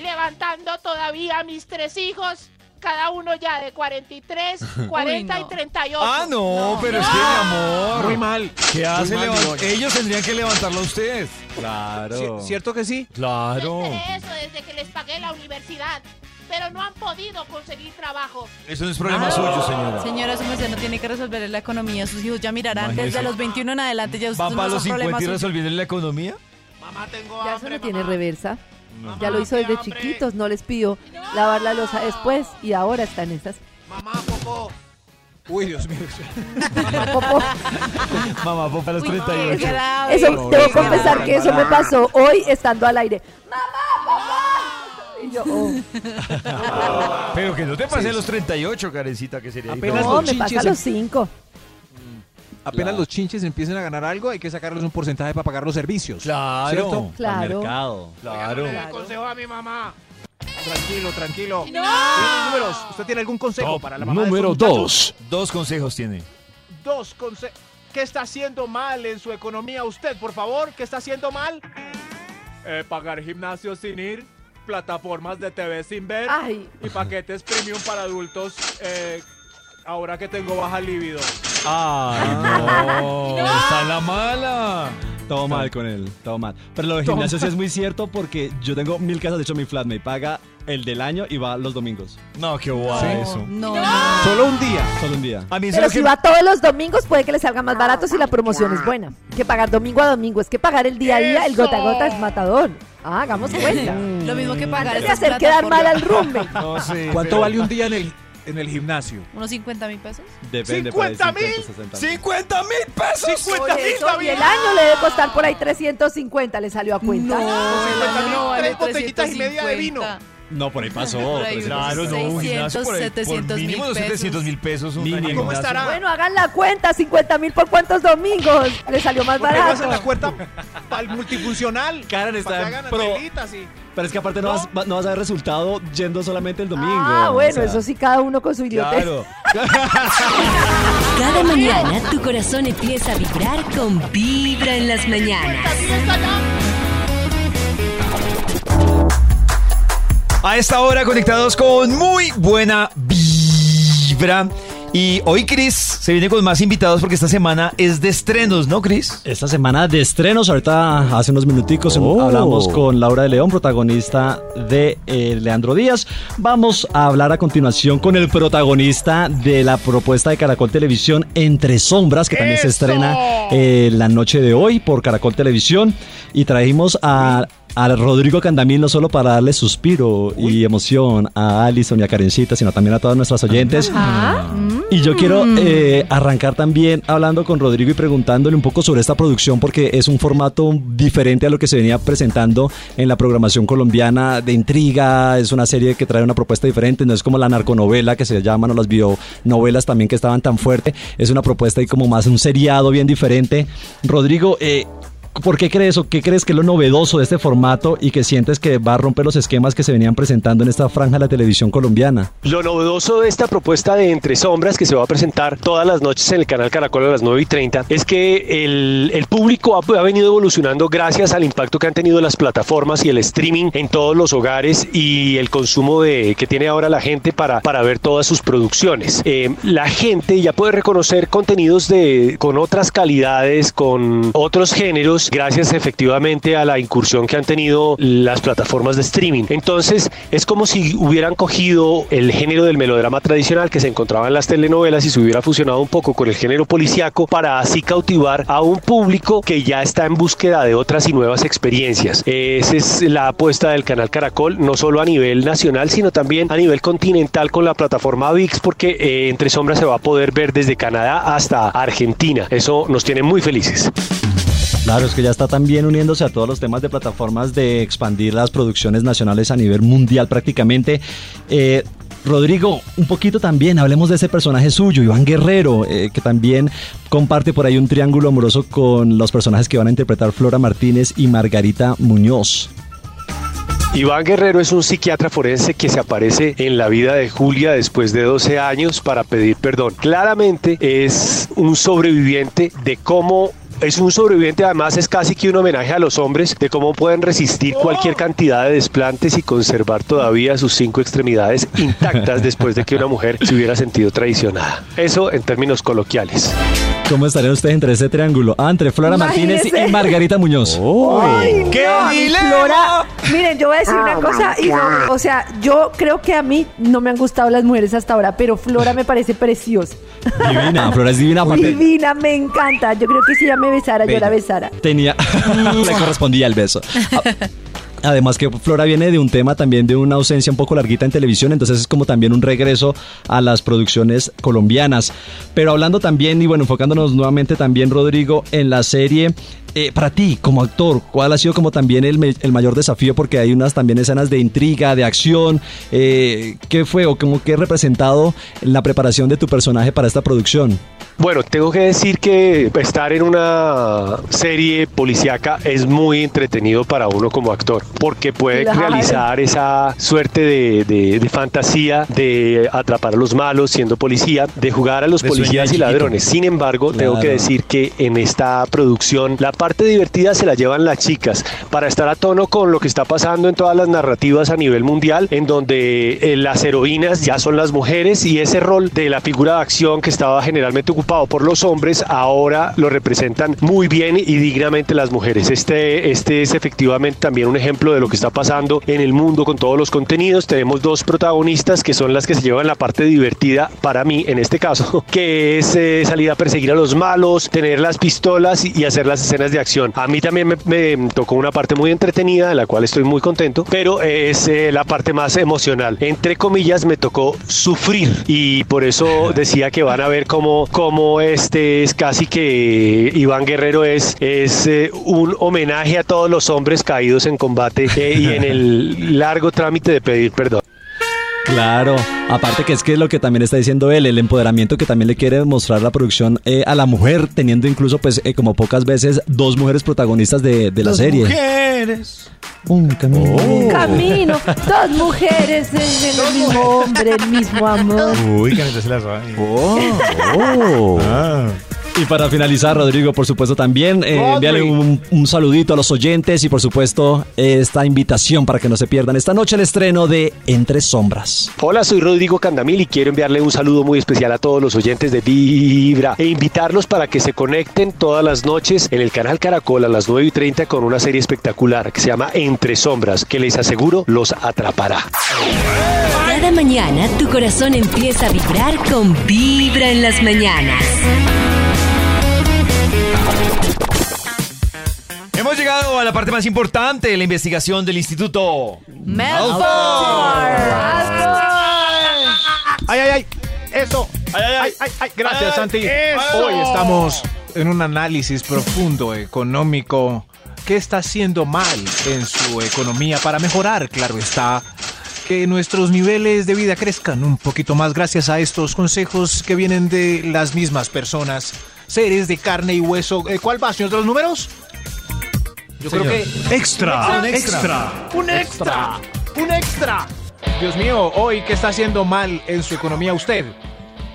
levantando todavía a mis tres hijos, cada uno ya de 43, 40 y no. 38. Ah, no, pero es que, mi amor. Muy mal. ¿Qué hace? mal. Ellos tendrían que levantarlo a usted. Claro. ¿Cierto que sí? Claro. Desde eso, desde que les pagué la universidad. Pero no han podido conseguir trabajo. Eso no es problema suyo, señora. Señora, su merced no tiene que resolver la economía. Sus hijos ya mirarán. Imagínese. Desde los 21 en adelante ya ¿Va ustedes para no los son 50 y resolviendo la economía? Mamá, tengo Ya eso hambre, no tiene reversa. Ya lo hizo desde chiquitos, no les pidió lavar la losa después y ahora están esas. Mamá, popó. Uy, Dios mío. Mamá, popó. *laughs* Mamá, popó a los Uy, 38. qué grave. Eso, debo confesar que eso me pasó hoy estando al aire. ¡Mamá, papá! Yo, oh. *laughs* Pero que no te pase a los 38, Karencita, que sería Apenas. No, los me pasa a chinches los cinco. Apenas los chinches empiecen a ganar algo, hay que sacarles un porcentaje para pagar los servicios. Claro. ¿Cierto? Claro. mercado. Claro. Le consejo a mi mamá. Tranquilo, tranquilo. No. ¿Tiene números? ¿Usted tiene algún consejo Top para la mamá de número estos muchachos? 2. Dos consejos tiene. Dos consejos. ¿Qué está haciendo mal en su economía usted, por favor? ¿Qué está haciendo mal? Eh, pagar gimnasio sin ir, plataformas de TV sin ver Ay, y paquetes premium para adultos. eh, ahora que tengo baja libido. Ay, *laughs* no. Está en la mala. Todo mal con él, todo mal. Pero lo de gimnasio sí es muy cierto porque yo tengo mil casos. De hecho, mi flatmate paga el del año y va los domingos. No, qué guay Sí. eso. No, no. Solo un día. Solo un día. A mí eso pero es si que... va todos los domingos puede que le salga más barato si la promoción es buena. Que pagar domingo a domingo. Es que pagar el día a día, el gota a gota es matador. Ah, hagamos cuenta. Lo mismo que pagar Antes de esas hacer quedar mal al rumbe. *laughs* No sé. ¿Cuánto pero- vale un día en el, en el gimnasio? ¿Unos 50 mil pesos? Depende. por ahí, 50 mil. 60 mil. ¡50 mil pesos! 50 Por mil, eso, y David. el año le debe costar por ahí 350, le salió a cuenta. No, el 50 año mil, no tres botellitas y media de vino. 350. No, por ahí pasó. *laughs* Por ahí, pero Claro, no, un gimnasio por, ahí, 600, por 700 mínimo mil los 700 mil pesos. un Mínimo. ¿Cómo estará? Bueno, hagan la cuenta, 50 mil por cuántos domingos. Le salió más ¿Por qué no hacen la barato. cuenta al multifuncional? Karen está Para que en hagan pro. y... Pero es que aparte no, vas, va- no vas a ver resultado yendo solamente el domingo. Ah, o bueno, sea. eso sí, cada uno con su idiotez. Claro. Cada mañana tu corazón empieza a vibrar con Vibra en las mañanas. A esta hora conectados con muy buena vibra. Y hoy Chris se viene con más invitados porque esta semana es de estrenos, ¿no, Chris? Esta semana de estrenos, ahorita hace unos minuticos Oh. hablamos con Laura de León, protagonista de eh, Leandro Díaz. Vamos a hablar a continuación con el protagonista de la propuesta de Caracol Televisión Entre Sombras, que también se estrena eh, la noche de hoy por Caracol Televisión. Y trajimos a, a Rodrigo Candamil no solo para darle suspiro y emoción a Alison y a Karencita, sino también a todas nuestras oyentes. Ah, Y yo quiero eh, arrancar también hablando con Rodrigo y preguntándole un poco sobre esta producción porque es un formato diferente a lo que se venía presentando en la programación colombiana de intriga, es una serie que trae una propuesta diferente, no es como la narconovela que se llaman o las bionovelas también que estaban tan fuerte, es una propuesta y como más un seriado bien diferente. Rodrigo, eh, ¿Por qué crees o qué crees que es lo novedoso de este formato y que sientes que va a romper los esquemas que se venían presentando en esta franja de la televisión colombiana? Lo novedoso de esta propuesta de Entre Sombras que se va a presentar todas las noches en el canal Caracol a las 9 y 30 es que el, público ha, ha venido evolucionando gracias al impacto que han tenido las plataformas y el streaming en todos los hogares y el consumo de, que tiene ahora la gente para, para ver todas sus producciones. Eh, la gente ya puede reconocer contenidos de, con otras calidades, con otros géneros, gracias efectivamente a la incursión que han tenido las plataformas de streaming. Entonces es como si hubieran cogido el género del melodrama tradicional que se encontraba en las telenovelas y se hubiera fusionado un poco con el género policíaco para así cautivar a un público que ya está en búsqueda de otras y nuevas experiencias. Esa es la apuesta del canal Caracol, no solo a nivel nacional, sino también a nivel continental con la plataforma VIX, porque eh, Entre Sombras se va a poder ver desde Canadá hasta Argentina. Eso nos tiene muy felices. Claro, es que ya está también uniéndose a todos los temas de plataformas de expandir las producciones nacionales a nivel mundial prácticamente. Eh, Rodrigo, un poquito también, hablemos de ese personaje suyo, Iván Guerrero, eh, que también comparte por ahí un triángulo amoroso con los personajes que van a interpretar Flora Martínez y Margarita Muñoz. Iván Guerrero es un psiquiatra forense que se aparece en la vida de Julia después de 12 años para pedir perdón. Claramente es un sobreviviente de cómo es un sobreviviente, además es casi que un homenaje a los hombres de cómo pueden resistir cualquier cantidad de desplantes y conservar todavía sus cinco extremidades intactas después de que una mujer se hubiera sentido traicionada. Eso en términos coloquiales. ¿Cómo estarían ustedes entre ese triángulo? Ah, entre Flora Martínez y Margarita Muñoz. Ay, ¡Qué no! Flora, miren, yo voy a decir una cosa, y no- o sea, yo creo que a mí no me han gustado las mujeres hasta ahora, pero Flora me parece preciosa. Divina, Flora es divina. Aparte, Divina, me encanta. Yo creo que si ella me besara, yo la besara. tenía, *laughs* le correspondía el beso. *laughs* Además que Flora viene de un tema también de una ausencia un poco larguita en televisión, entonces es como también un regreso a las producciones colombianas. Pero hablando también y bueno, enfocándonos nuevamente también, Rodrigo, en la serie, eh, para ti como actor, ¿cuál ha sido como también el, el mayor desafío? Porque hay unas también escenas de intriga, de acción. Eh, ¿Qué fue o como que ha representado la preparación de tu personaje para esta producción? Bueno, tengo que decir que estar en una serie policíaca es muy entretenido para uno como actor, porque puede Claro. realizar esa suerte de, de- de fantasía de atrapar a los malos siendo policía, de jugar a los De policías y ladrones. Sin embargo, tengo que Claro. decir que en esta producción la parte divertida se la llevan las chicas para estar a tono con lo que está pasando en todas las narrativas a nivel mundial, en donde eh, las heroínas ya son las mujeres y ese rol de la figura de acción que estaba generalmente ocupado por los hombres, ahora lo representan muy bien y dignamente las mujeres. Este, este es efectivamente también un ejemplo de lo que está pasando en el mundo con todos los contenidos. Tenemos dos protagonistas que son las que se llevan la parte divertida para mí en este caso, *laughs* que es eh, salir a perseguir a los malos, tener las pistolas y, hacer las escenas de acción. A mí también me, me tocó una parte muy entretenida, de la cual estoy muy contento, pero es eh, la parte más emocional. Entre comillas, me tocó sufrir y por eso decía que van a ver cómo, cómo este es casi que Iván Guerrero es, es eh, un homenaje a todos los hombres caídos en combate eh, y en el largo trámite de pedir perdón. Claro, aparte que es que lo que también está diciendo él, el empoderamiento que también le quiere mostrar la producción eh, a la mujer, teniendo incluso pues eh, como pocas veces dos mujeres protagonistas de, de la Dos serie. mujeres. Un camino. Un camino, dos mujeres en el mismo hombre, el mismo amor. Uy, que se la sabe. Oh. Y para finalizar, Rodrigo, por supuesto, también eh, envíale un, un saludito a los oyentes y, por supuesto, esta invitación para que no se pierdan esta noche el estreno de Entre Sombras. Hola, soy Rodrigo Candamil y quiero enviarle un saludo muy especial a todos los oyentes de Vibra e invitarlos para que se conecten todas las noches en el canal Caracol a las 9 y 30 con una serie espectacular que se llama Entre Sombras, que les aseguro los atrapará. Cada mañana tu corazón empieza a vibrar con Vibra en las mañanas. Hemos llegado a la parte más importante la investigación del Instituto Ay, ay, ay. Eso. Ay, ay, ay. ay, Gracias, Ay, Santi. eso. Hoy estamos en un análisis profundo económico. ¿Qué está haciendo mal en su economía para mejorar? Claro está. Que nuestros niveles de vida crezcan un poquito más gracias a estos consejos que vienen de las mismas personas, seres de carne y hueso. Eh, ¿Cuál va, señor de los números? Yo Señor. creo que Extra, un extra. un extra, un extra. Dios mío, hoy qué está haciendo mal en su economía usted?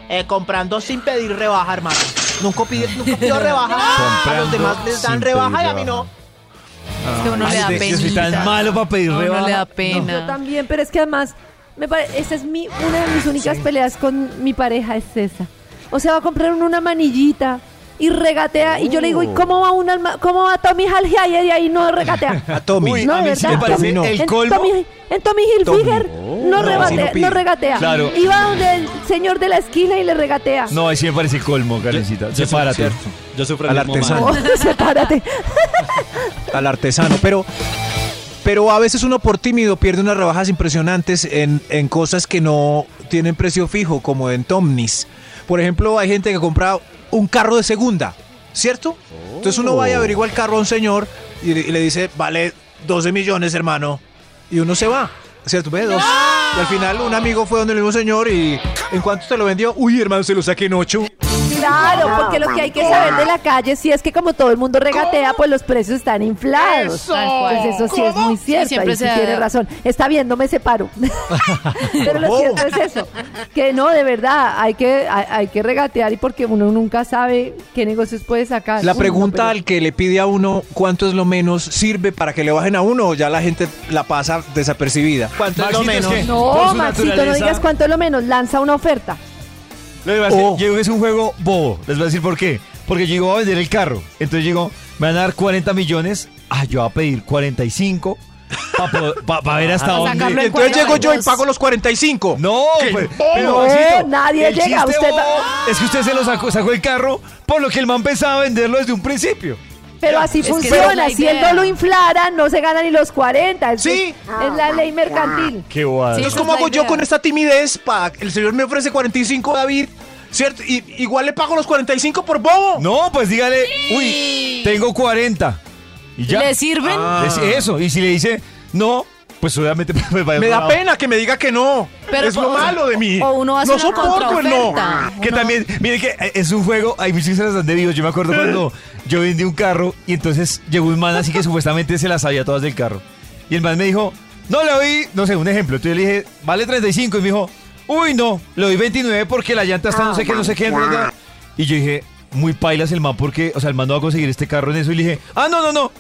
Eh, comprando sin pedir rebaja, hermano. Nunca pidió, nunca *laughs* pidió rebaja. a Comprando los demás les dan rebaja y a mí no. Es que uno le da Ay, Yo soy tan malo para pedir A uno rebaja. le da Yo pena. también, pero es que además, me pare- esa es mi, una de mis únicas peleas con mi pareja, es esa. O sea, va a comprar una manillita y regatea. Y yo le digo, ¿y cómo va, una, alma- cómo va Tommy Hilfiger? Y ahí no regatea. *laughs* A Tommy. Uy, no, a mí sí me parece Tommy- el en colmo. Tommy, en Tommy Hilfiger no, No, regatea, así no no, regatea. Claro. Y va donde el señor de la esquina y le regatea. No, ahí sí me parece colmo, Karencita. Sepárate. Yo sufro Al artesano. Oh, *laughs* sepárate. *laughs* al artesano, pero pero a veces uno por tímido pierde unas rebajas impresionantes en, en cosas que no tienen precio fijo, como en Tomnis. Por ejemplo, hay gente que compra un carro de segunda, ¿cierto? Entonces uno va y averigua el carro a un señor y, le- y le dice, vale 12 millones, hermano. Y uno se va, ¿cierto? Ve dos. Y al final un amigo fue donde el mismo señor y ¿en cuánto te lo vendió? Uy, hermano, se lo saqué en ocho. Claro, porque lo que hay que saber de la calle sí es que como todo el mundo regatea, pues los precios están inflados. Eso. Pues eso sí es muy cierto, siempre ahí sí se tiene razón. Está bien, no me separo. *laughs* Pero lo cierto es eso, que no, de verdad, hay que, hay, hay que regatear y porque uno nunca sabe qué negocios puede sacar. La Uy, no, pregunta al que le pide a uno cuánto es lo menos sirve para que le bajen a uno o ya la gente la pasa desapercibida. ¿Cuánto es lo es menos? que- No, Maxito, no digas cuánto es lo menos, lanza una oferta. Lo que pasa es que Oh. yo digo que es un juego bobo. Les voy a decir por qué. Porque llegó a vender el carro. Entonces llegó, me van a dar 40 millones. Ah, yo voy a pedir 45 para ver hasta *laughs* dónde. sacarlo en Entonces llego yo y 42. pago los 45. No, pues, pero No, Maxito, nadie el llega, chiste usted bobo Es que usted se lo sacó, sacó el carro por lo que el man pensaba venderlo desde un principio. Pero así funciona. si el idea. lo inflara, no se gana ni los 40. Es, Sí. es la ley mercantil. Qué guay. Sí, Entonces, esa ¿cómo es la hago yo idea. con esta timidez? Pa? El señor me ofrece 45, David. ¿Cierto? Y, igual le pago los 45 por bobo. No, pues dígale, uy, tengo 40. ¿Y ya? ¿Le sirven? Ah. Es eso. Y si le dice, no, pues obviamente *laughs* pues, vaya Me otro da pena que me diga que no. Pero, es lo o- malo de mí. o uno hace no una soporto el no. contraoferta. Que Uno- también, mire que eh, es un juego, hay muchas historias donde vivo. Yo me acuerdo cuando yo vendí un carro y entonces llegó un man así que supuestamente se las sabía todas del carro. Y el man me dijo, no le doy, no sé, un ejemplo. Entonces yo le dije, vale 35. Y me dijo, uy, no, le doy 29 porque la llanta está no sé qué, no sé qué. bla, bla". Y yo dije, muy pailas el man porque, o sea, el man no va a conseguir este carro en eso. Y le dije, ah, no, no, no.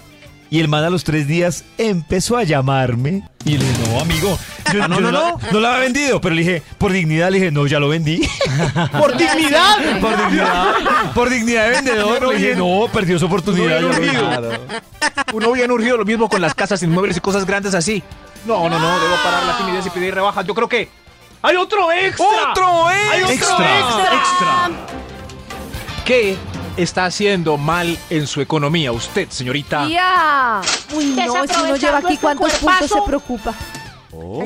Y el man a los tres días empezó a llamarme. Y le dije, no, amigo, yo, Ah, no, yo no, la- no. no la había vendido. Pero le dije, por dignidad, le dije, no, ya lo vendí. *laughs* Por dignidad. *laughs* Por dignidad, por dignidad de vendedor. Le dije, no, perdió su oportunidad. No, Yo, bien urgido. Uno bien urgido, lo mismo con las casas inmuebles y cosas grandes así. No, no, no, debo parar la timidez y pedir rebajas. Yo creo que hay otro extra. ¡Otro Hay otro extra! extra. ¿Qué está haciendo mal en su economía usted, señorita? ¡Ya! Uy, no, si uno lleva aquí este cuántos puntos se preocupa.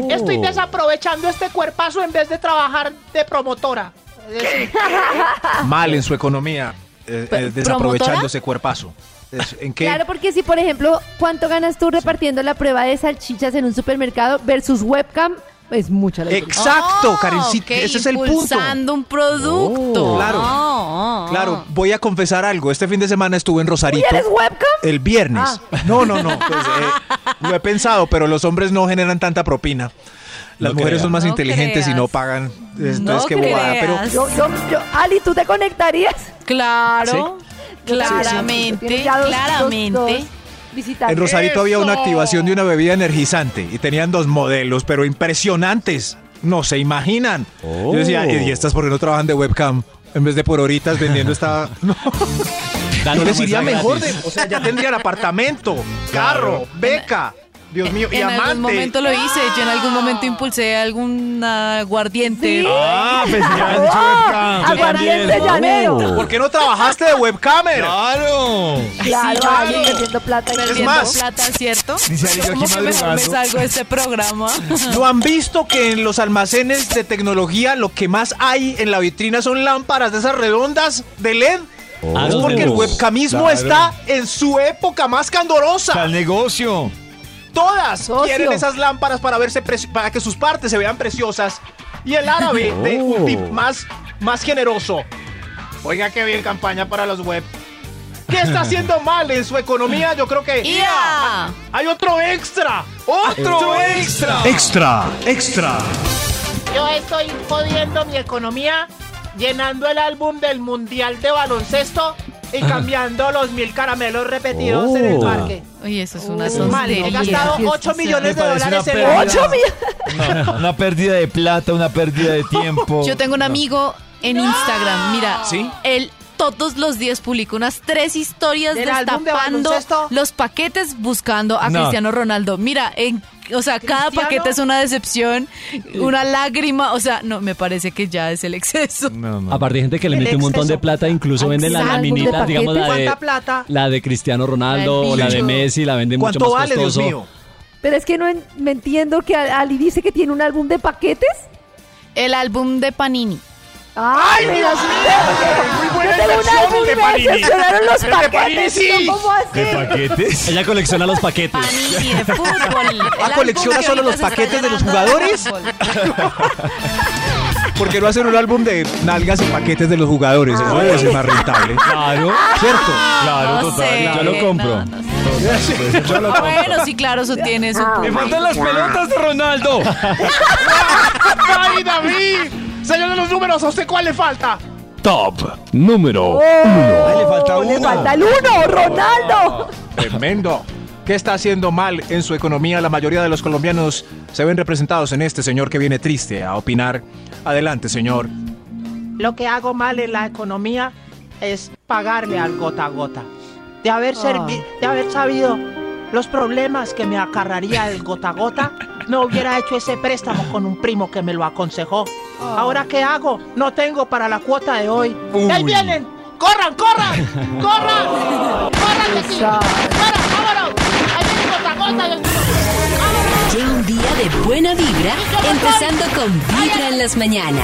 Estoy desaprovechando este cuerpazo en vez de trabajar de promotora. Es decir, Mal en su economía, eh, eh, desaprovechando ¿Promotora? ese cuerpazo. ¿En qué? Claro, porque si, por ejemplo, ¿cuánto ganas tú repartiendo la prueba de salchichas en un supermercado versus webcam? Es mucha la diferencia. Exacto, Oh, Karencita, ok, ese es el punto. impulsando un producto. Oh, claro. Oh, oh, Claro, voy a confesar algo. Este fin de semana estuve en Rosarito. ¿Y eres webcam? El viernes. Ah. No, no, no. Pues, eh, lo he pensado, pero los hombres no generan tanta propina. Las No mujeres creas. son más No inteligentes y no pagan. Entonces, No qué bobada. Pero. Yo, yo, yo, Ali, ¿tú te conectarías? Claro, Tienes claramente, ya dos- dos- claramente. dos visitantes. en Rosarito había una activación de una bebida energizante y tenían dos modelos, pero impresionantes. No se imaginan. Yo decía, ¿y estas por qué no trabajan de webcam? En vez de por horitas vendiendo esta... *laughs* No, una les iría muestra mejor. De, o sea, ya tendrían apartamento, carro, beca. Dios mío, y en amante. algún momento lo hice, yo en algún momento impulsé algún aguardiente. Sí. Ah, pues ya han *laughs* dicho webcam. Yo Aguardiente también. llanero. ¿Por qué no trabajaste de webcamer? ¡Claro! Claro, Sí, claro. perdiendo plata. y Perdiendo más, plata, ¿cierto? Aquí que mejor me madrugando. salgo de este programa. ¿No han visto que en los almacenes de tecnología lo que más hay en la vitrina son lámparas de esas redondas de LED? Ah, es porque el webcamismo Claro. está en su época más candorosa. Al negocio. Todas Socio. quieren esas lámparas para verse para que sus partes se vean preciosas. Y el árabe *laughs* de Oh. un tip más, más generoso. Oiga qué bien campaña para los web. ¿Qué está *laughs* haciendo mal en su economía? Yo creo que ¡Ya! hay otro extra. ¡Otro extra! Extra, extra. yo estoy jodiendo mi economía llenando el álbum del Mundial de Baloncesto y cambiando los mil caramelos repetidos en el Oh. parque. Oye, eso es una Mal, he gastado Sí, 8 sí, millones Me de parece dólares una en pérdida. ¡Ocho millones! Una, *laughs* una pérdida de plata, una pérdida de tiempo. Yo tengo un amigo en Instagram, mira, ¿Sí? él todos los días publica unas tres historias ¿Del álbum de destapando los paquetes buscando a No. Cristiano Ronaldo. Mira, en, o sea, cada ¿Cristiano? paquete es una decepción, una lágrima, o sea, no, me parece que ya es el exceso. No, no. Aparte hay gente que le El mete un montón de plata, incluso venden las Álbum de laminitas, digamos la de, ¿Cuánta plata? la de Cristiano Ronaldo La o la de. Messi, la venden mucho ¿Cuánto más vale, Dios costoso. mío? Pero es que no en- me entiendo que Ali dice que tiene un álbum de paquetes. El álbum de Panini. ¡Ay, mira! Muy buena Yo tengo un álbum de me decepcionaron los Panini, paquetes. sí. ¿Cómo así? ¿De paquetes? Ella colecciona los paquetes. Panini de *laughs* fútbol. Ah, ¿colecciona solo los paquetes de los jugadores? *laughs* ¿Por qué no hacer un álbum de nalgas y paquetes de los jugadores? Eso debe ser más rentable. Claro. ¿Cierto? Claro, No total. sé, Yo lo compro. no, no sé. Pues yo lo compro. Bueno, sí, claro, eso tiene su Me público. faltan las pelotas de Ronaldo. *laughs* ¡Ay, David! Señor de los números, ¿a usted cuál le falta? Top número Ay, le falta Le uno. falta el uno, Ronaldo. Tremendo. ¿Qué está haciendo mal en su economía? La mayoría de los colombianos se ven representados en este señor que viene triste a opinar. Adelante, señor. Lo que hago mal en la economía es pagarle al gota a gota. De haber, servi- de haber sabido los problemas que me acarraría el gota a gota, no hubiera hecho ese préstamo con un primo que me lo aconsejó. Ahora, ¿qué hago? No tengo para la cuota de hoy. Uy. ¡Ahí vienen! ¡Corran, corran! ¡Corran! ¡Corran de aquí! ¡Corran, vámonos! ¡Ahí viene gota, gota! Lleva un día de buena vibra, empezando con Vibra en las mañanas.